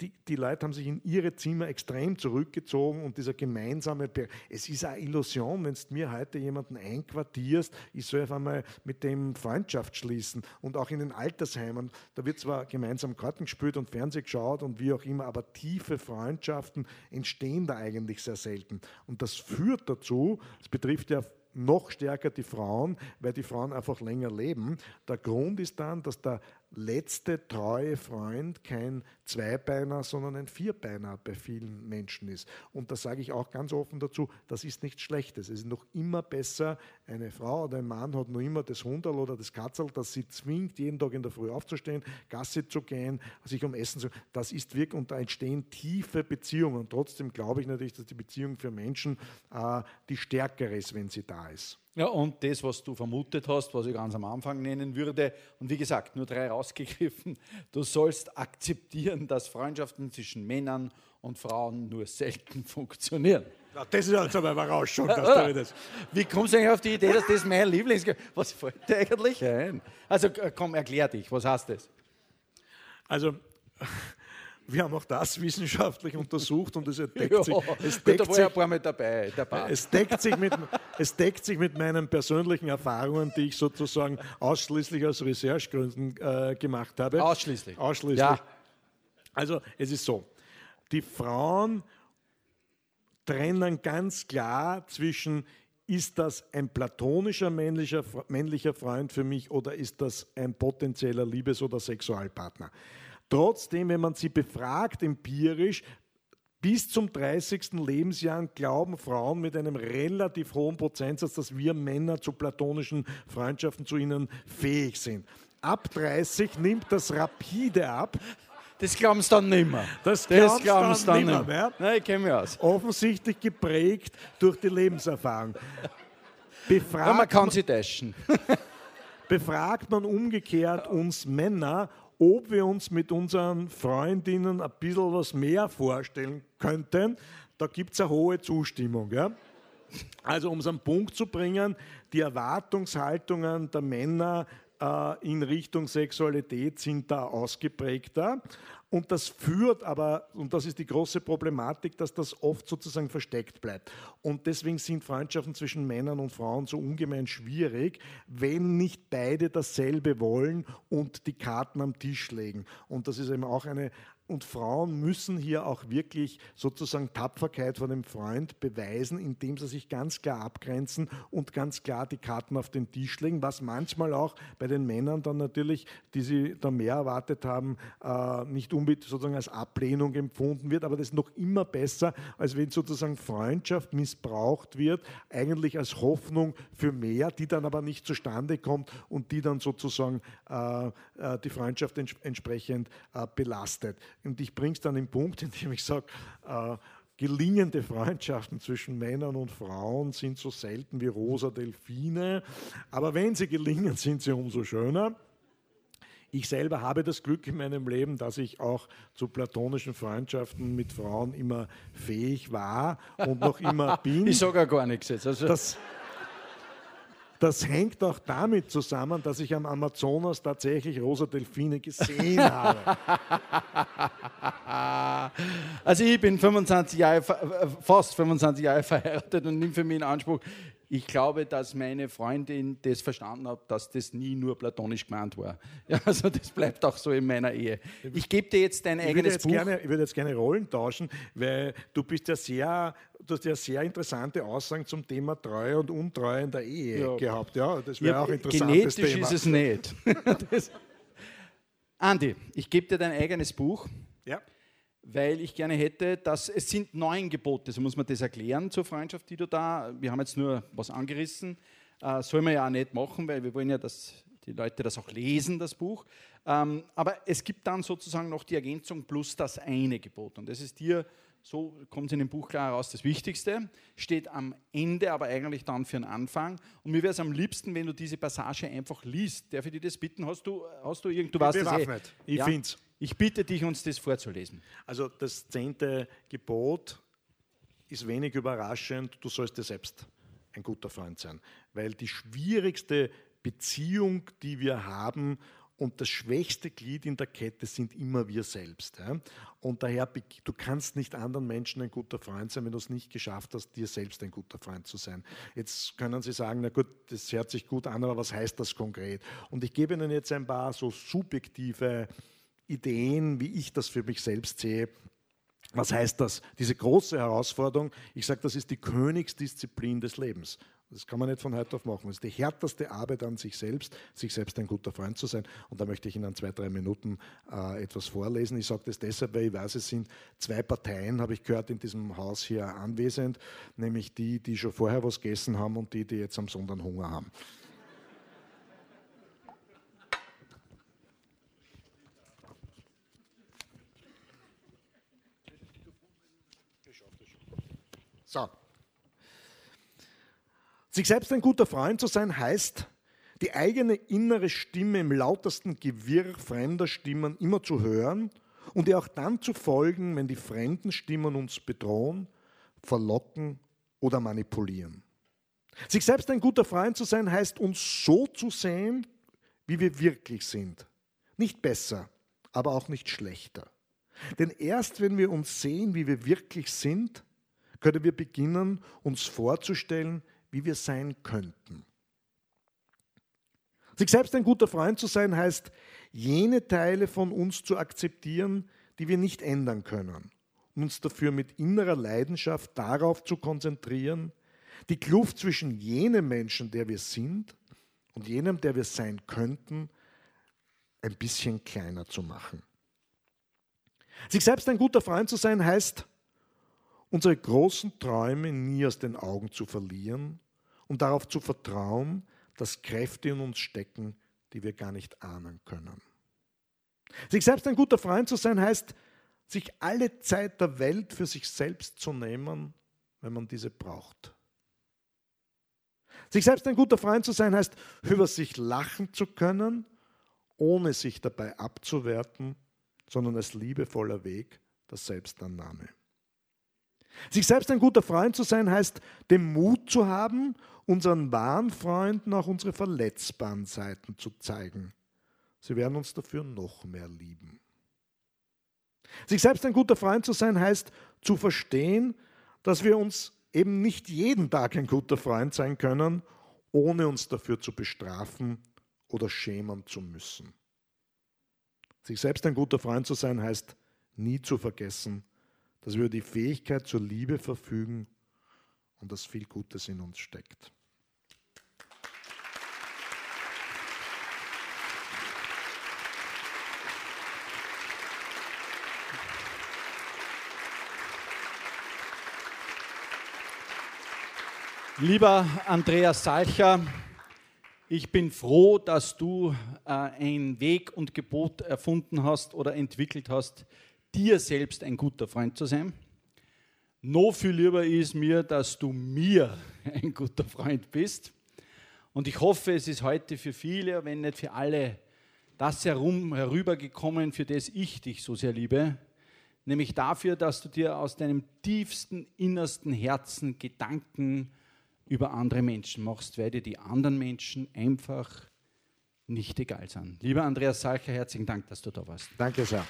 die, die Leute haben sich in ihre Zimmer extrem zurückgezogen und dieser gemeinsame, Be es ist eine Illusion, wenn du mir heute jemanden einquartierst, ich soll auf einmal mit dem Freundschaft schließen und auch in den Altersheimen, da wird zwar gemeinsam Karten gespielt und Fernseh geschaut und wie auch immer, aber tiefe Freundschaften entstehen da eigentlich sehr selten. Und das führt dazu, es betrifft ja noch stärker die Frauen, weil die Frauen einfach länger leben. Der Grund ist dann, dass der letzte treue Freund kein Zweibeiner, sondern ein Vierbeiner bei vielen Menschen ist. Und da sage ich auch ganz offen dazu, das ist nichts Schlechtes. Es ist noch immer besser, eine Frau oder ein Mann hat noch immer das Hunderl oder das Katzel, das sie zwingt, jeden Tag in der Früh aufzustehen, Gasse zu gehen, sich um Essen zu. Das ist wirklich, und da entstehen tiefe Beziehungen. Und trotzdem glaube ich natürlich, dass die Beziehung für Menschen äh, die stärkere ist, wenn sie da ist. Ja, und das, was du vermutet hast, was ich ganz am Anfang nennen würde, und wie gesagt, nur drei rausgegriffen, du sollst akzeptieren, dass Freundschaften zwischen Männern und Frauen nur selten funktionieren. Ja, das ist also eine Überraschung, dass du das. Wie kommst du eigentlich auf die Idee, dass das mein Lieblings... Was fällt dir eigentlich ein? Also komm, erklär dich, was heißt das? Also, wir haben auch das wissenschaftlich untersucht und es deckt sich. Es deckt, sich, ein paar Mal dabei, dabei. Es, deckt sich mit, es deckt sich mit meinen persönlichen Erfahrungen, die ich sozusagen ausschließlich aus Recherchegründen äh, gemacht habe. Ausschließlich. Ausschließlich. Ja. Also es ist so, die Frauen trennen ganz klar zwischen ist das ein platonischer männlicher, männlicher Freund für mich oder ist das ein potenzieller Liebes- oder Sexualpartner? Trotzdem, wenn man sie befragt empirisch, bis zum 30. Lebensjahr glauben Frauen mit einem relativ hohen Prozentsatz, dass wir Männer zu platonischen Freundschaften zu ihnen fähig sind. Ab 30 nimmt das rapide ab. Das glauben sie dann nicht mehr. Das, glauben sie dann, nicht mehr. Nein, ich kenne mich aus. Offensichtlich geprägt durch die Lebenserfahrung. Befragt ja, man kann sie täuschen. befragt man umgekehrt uns Männer, ob wir uns mit unseren Freundinnen ein bisschen was mehr vorstellen könnten. Da gibt es eine hohe Zustimmung. Ja? Also um es am Punkt zu bringen, die Erwartungshaltungen der Männer äh, in Richtung Sexualität sind da ausgeprägter. Und das führt aber, und das ist die große Problematik, dass das oft sozusagen versteckt bleibt. Und deswegen sind Freundschaften zwischen Männern und Frauen so ungemein schwierig, wenn nicht beide dasselbe wollen und die Karten am Tisch legen. Und das ist eben auch eine und Frauen müssen hier auch wirklich sozusagen Tapferkeit von dem Freund beweisen, indem sie sich ganz klar abgrenzen und ganz klar die Karten auf den Tisch legen, was manchmal auch bei den Männern dann natürlich, die sie da mehr erwartet haben, äh, nicht unbedingt sozusagen als Ablehnung empfunden wird, aber das ist noch immer besser, als wenn sozusagen Freundschaft missbraucht wird, eigentlich als Hoffnung für mehr, die dann aber nicht zustande kommt und die dann sozusagen äh, äh die Freundschaft ents entsprechend belastet. Und ich bringe es dann im Punkt, indem ich sage, äh, gelingende Freundschaften zwischen Männern und Frauen sind so selten wie rosa Delfine. Aber wenn sie gelingen, sind sie umso schöner. Ich selber habe das Glück in meinem Leben, dass ich auch zu platonischen Freundschaften mit Frauen immer fähig war und noch immer bin. Ich sage gar nichts jetzt. Also das, das hängt auch damit zusammen, dass ich am Amazonas tatsächlich rosa Delfine gesehen habe. Also ich bin 25 Jahre, fast 25 Jahre verheiratet und nehme für mich in Anspruch, ich glaube, dass meine Freundin das verstanden hat, dass das nie nur platonisch gemeint war. Ja, also das bleibt auch so in meiner Ehe. Ich gebe dir jetzt dein ich eigenes jetzt Buch. Gerne, ich würde jetzt gerne Rollen tauschen, weil du bist ja sehr, du hast ja sehr interessante Aussagen zum Thema Treue und Untreue in der Ehe ja. gehabt. Ja, das wäre ja, auch interessant. Genetisch Thema. ist es nicht. Andi, ich gebe dir dein eigenes Buch. Ja weil ich gerne hätte, dass es sind neun Gebote, so muss man das erklären zur Freundschaft, die du da, wir haben jetzt nur was angerissen, äh, soll man ja auch nicht machen, weil wir wollen ja, dass die Leute das auch lesen, das Buch. Ähm, aber es gibt dann sozusagen noch die Ergänzung plus das eine Gebot und das ist dir, so kommt es in dem Buch klar heraus, das Wichtigste, steht am Ende, aber eigentlich dann für den Anfang. Und mir wäre es am liebsten, wenn du diese Passage einfach liest. Darf ich dir das bitten? Hast du, hast du irgend, du das eh. Ich ja? finde es. Ich bitte dich, uns das vorzulesen. Also das zehnte Gebot ist wenig überraschend, du sollst dir selbst ein guter Freund sein, weil die schwierigste Beziehung, die wir haben, Und das schwächste Glied in der Kette sind immer wir selbst. Und daher, du kannst nicht anderen Menschen ein guter Freund sein, wenn du es nicht geschafft hast, dir selbst ein guter Freund zu sein. Jetzt können Sie sagen, na gut, das hört sich gut an, aber was heißt das konkret? Und ich gebe Ihnen jetzt ein paar so subjektive Ideen, wie ich das für mich selbst sehe. Was heißt das? Diese große Herausforderung, ich sage, das ist die Königsdisziplin des Lebens. Das kann man nicht von heute auf machen. Das ist die härteste Arbeit an sich selbst, sich selbst ein guter Freund zu sein. Und da möchte ich Ihnen in zwei, drei Minuten äh, etwas vorlesen. Ich sage das deshalb, weil ich weiß, es sind zwei Parteien, habe ich gehört, in diesem Haus hier anwesend, nämlich die, die schon vorher was gegessen haben und die, die jetzt am Sonntag Hunger haben. So. Sich selbst ein guter Freund zu sein heißt, die eigene innere Stimme im lautesten Gewirr fremder Stimmen immer zu hören und ihr auch dann zu folgen, wenn die fremden Stimmen uns bedrohen, verlocken oder manipulieren. Sich selbst ein guter Freund zu sein heißt, uns so zu sehen, wie wir wirklich sind. Nicht besser, aber auch nicht schlechter. Denn erst wenn wir uns sehen, wie wir wirklich sind, können wir beginnen, uns vorzustellen, wie wir sein könnten. Sich selbst ein guter Freund zu sein heißt, jene Teile von uns zu akzeptieren, die wir nicht ändern können und uns dafür mit innerer Leidenschaft darauf zu konzentrieren, die Kluft zwischen jenem Menschen, der wir sind, und jenem, der wir sein könnten, ein bisschen kleiner zu machen. Sich selbst ein guter Freund zu sein heißt, unsere großen Träume nie aus den Augen zu verlieren und darauf zu vertrauen, dass Kräfte in uns stecken, die wir gar nicht ahnen können. Sich selbst ein guter Freund zu sein heißt, sich alle Zeit der Welt für sich selbst zu nehmen, wenn man diese braucht. Sich selbst ein guter Freund zu sein heißt, über sich lachen zu können, ohne sich dabei abzuwerten, sondern als liebevoller Weg der Selbstannahme. Sich selbst ein guter Freund zu sein, heißt, den Mut zu haben, unseren wahren Freunden auch unsere verletzbaren Seiten zu zeigen. Sie werden uns dafür noch mehr lieben. Sich selbst ein guter Freund zu sein, heißt zu verstehen, dass wir uns eben nicht jeden Tag ein guter Freund sein können, ohne uns dafür zu bestrafen oder schämen zu müssen. Sich selbst ein guter Freund zu sein, heißt nie zu vergessen, dass wir über die Fähigkeit zur Liebe verfügen und dass viel Gutes in uns steckt. Lieber Andreas Salcher, ich bin froh, dass du äh, ein Weg und Gebot erfunden hast oder entwickelt hast, dir selbst ein guter Freund zu sein. Noch viel lieber ist mir, dass du mir ein guter Freund bist. Und ich hoffe, es ist heute für viele, wenn nicht für alle, das herum herübergekommen, für das ich dich so sehr liebe. Nämlich dafür, dass du dir aus deinem tiefsten, innersten Herzen Gedanken über andere Menschen machst, weil dir die anderen Menschen einfach nicht egal sind. Lieber Andreas Salcher, herzlichen Dank, dass du da warst. Danke sehr.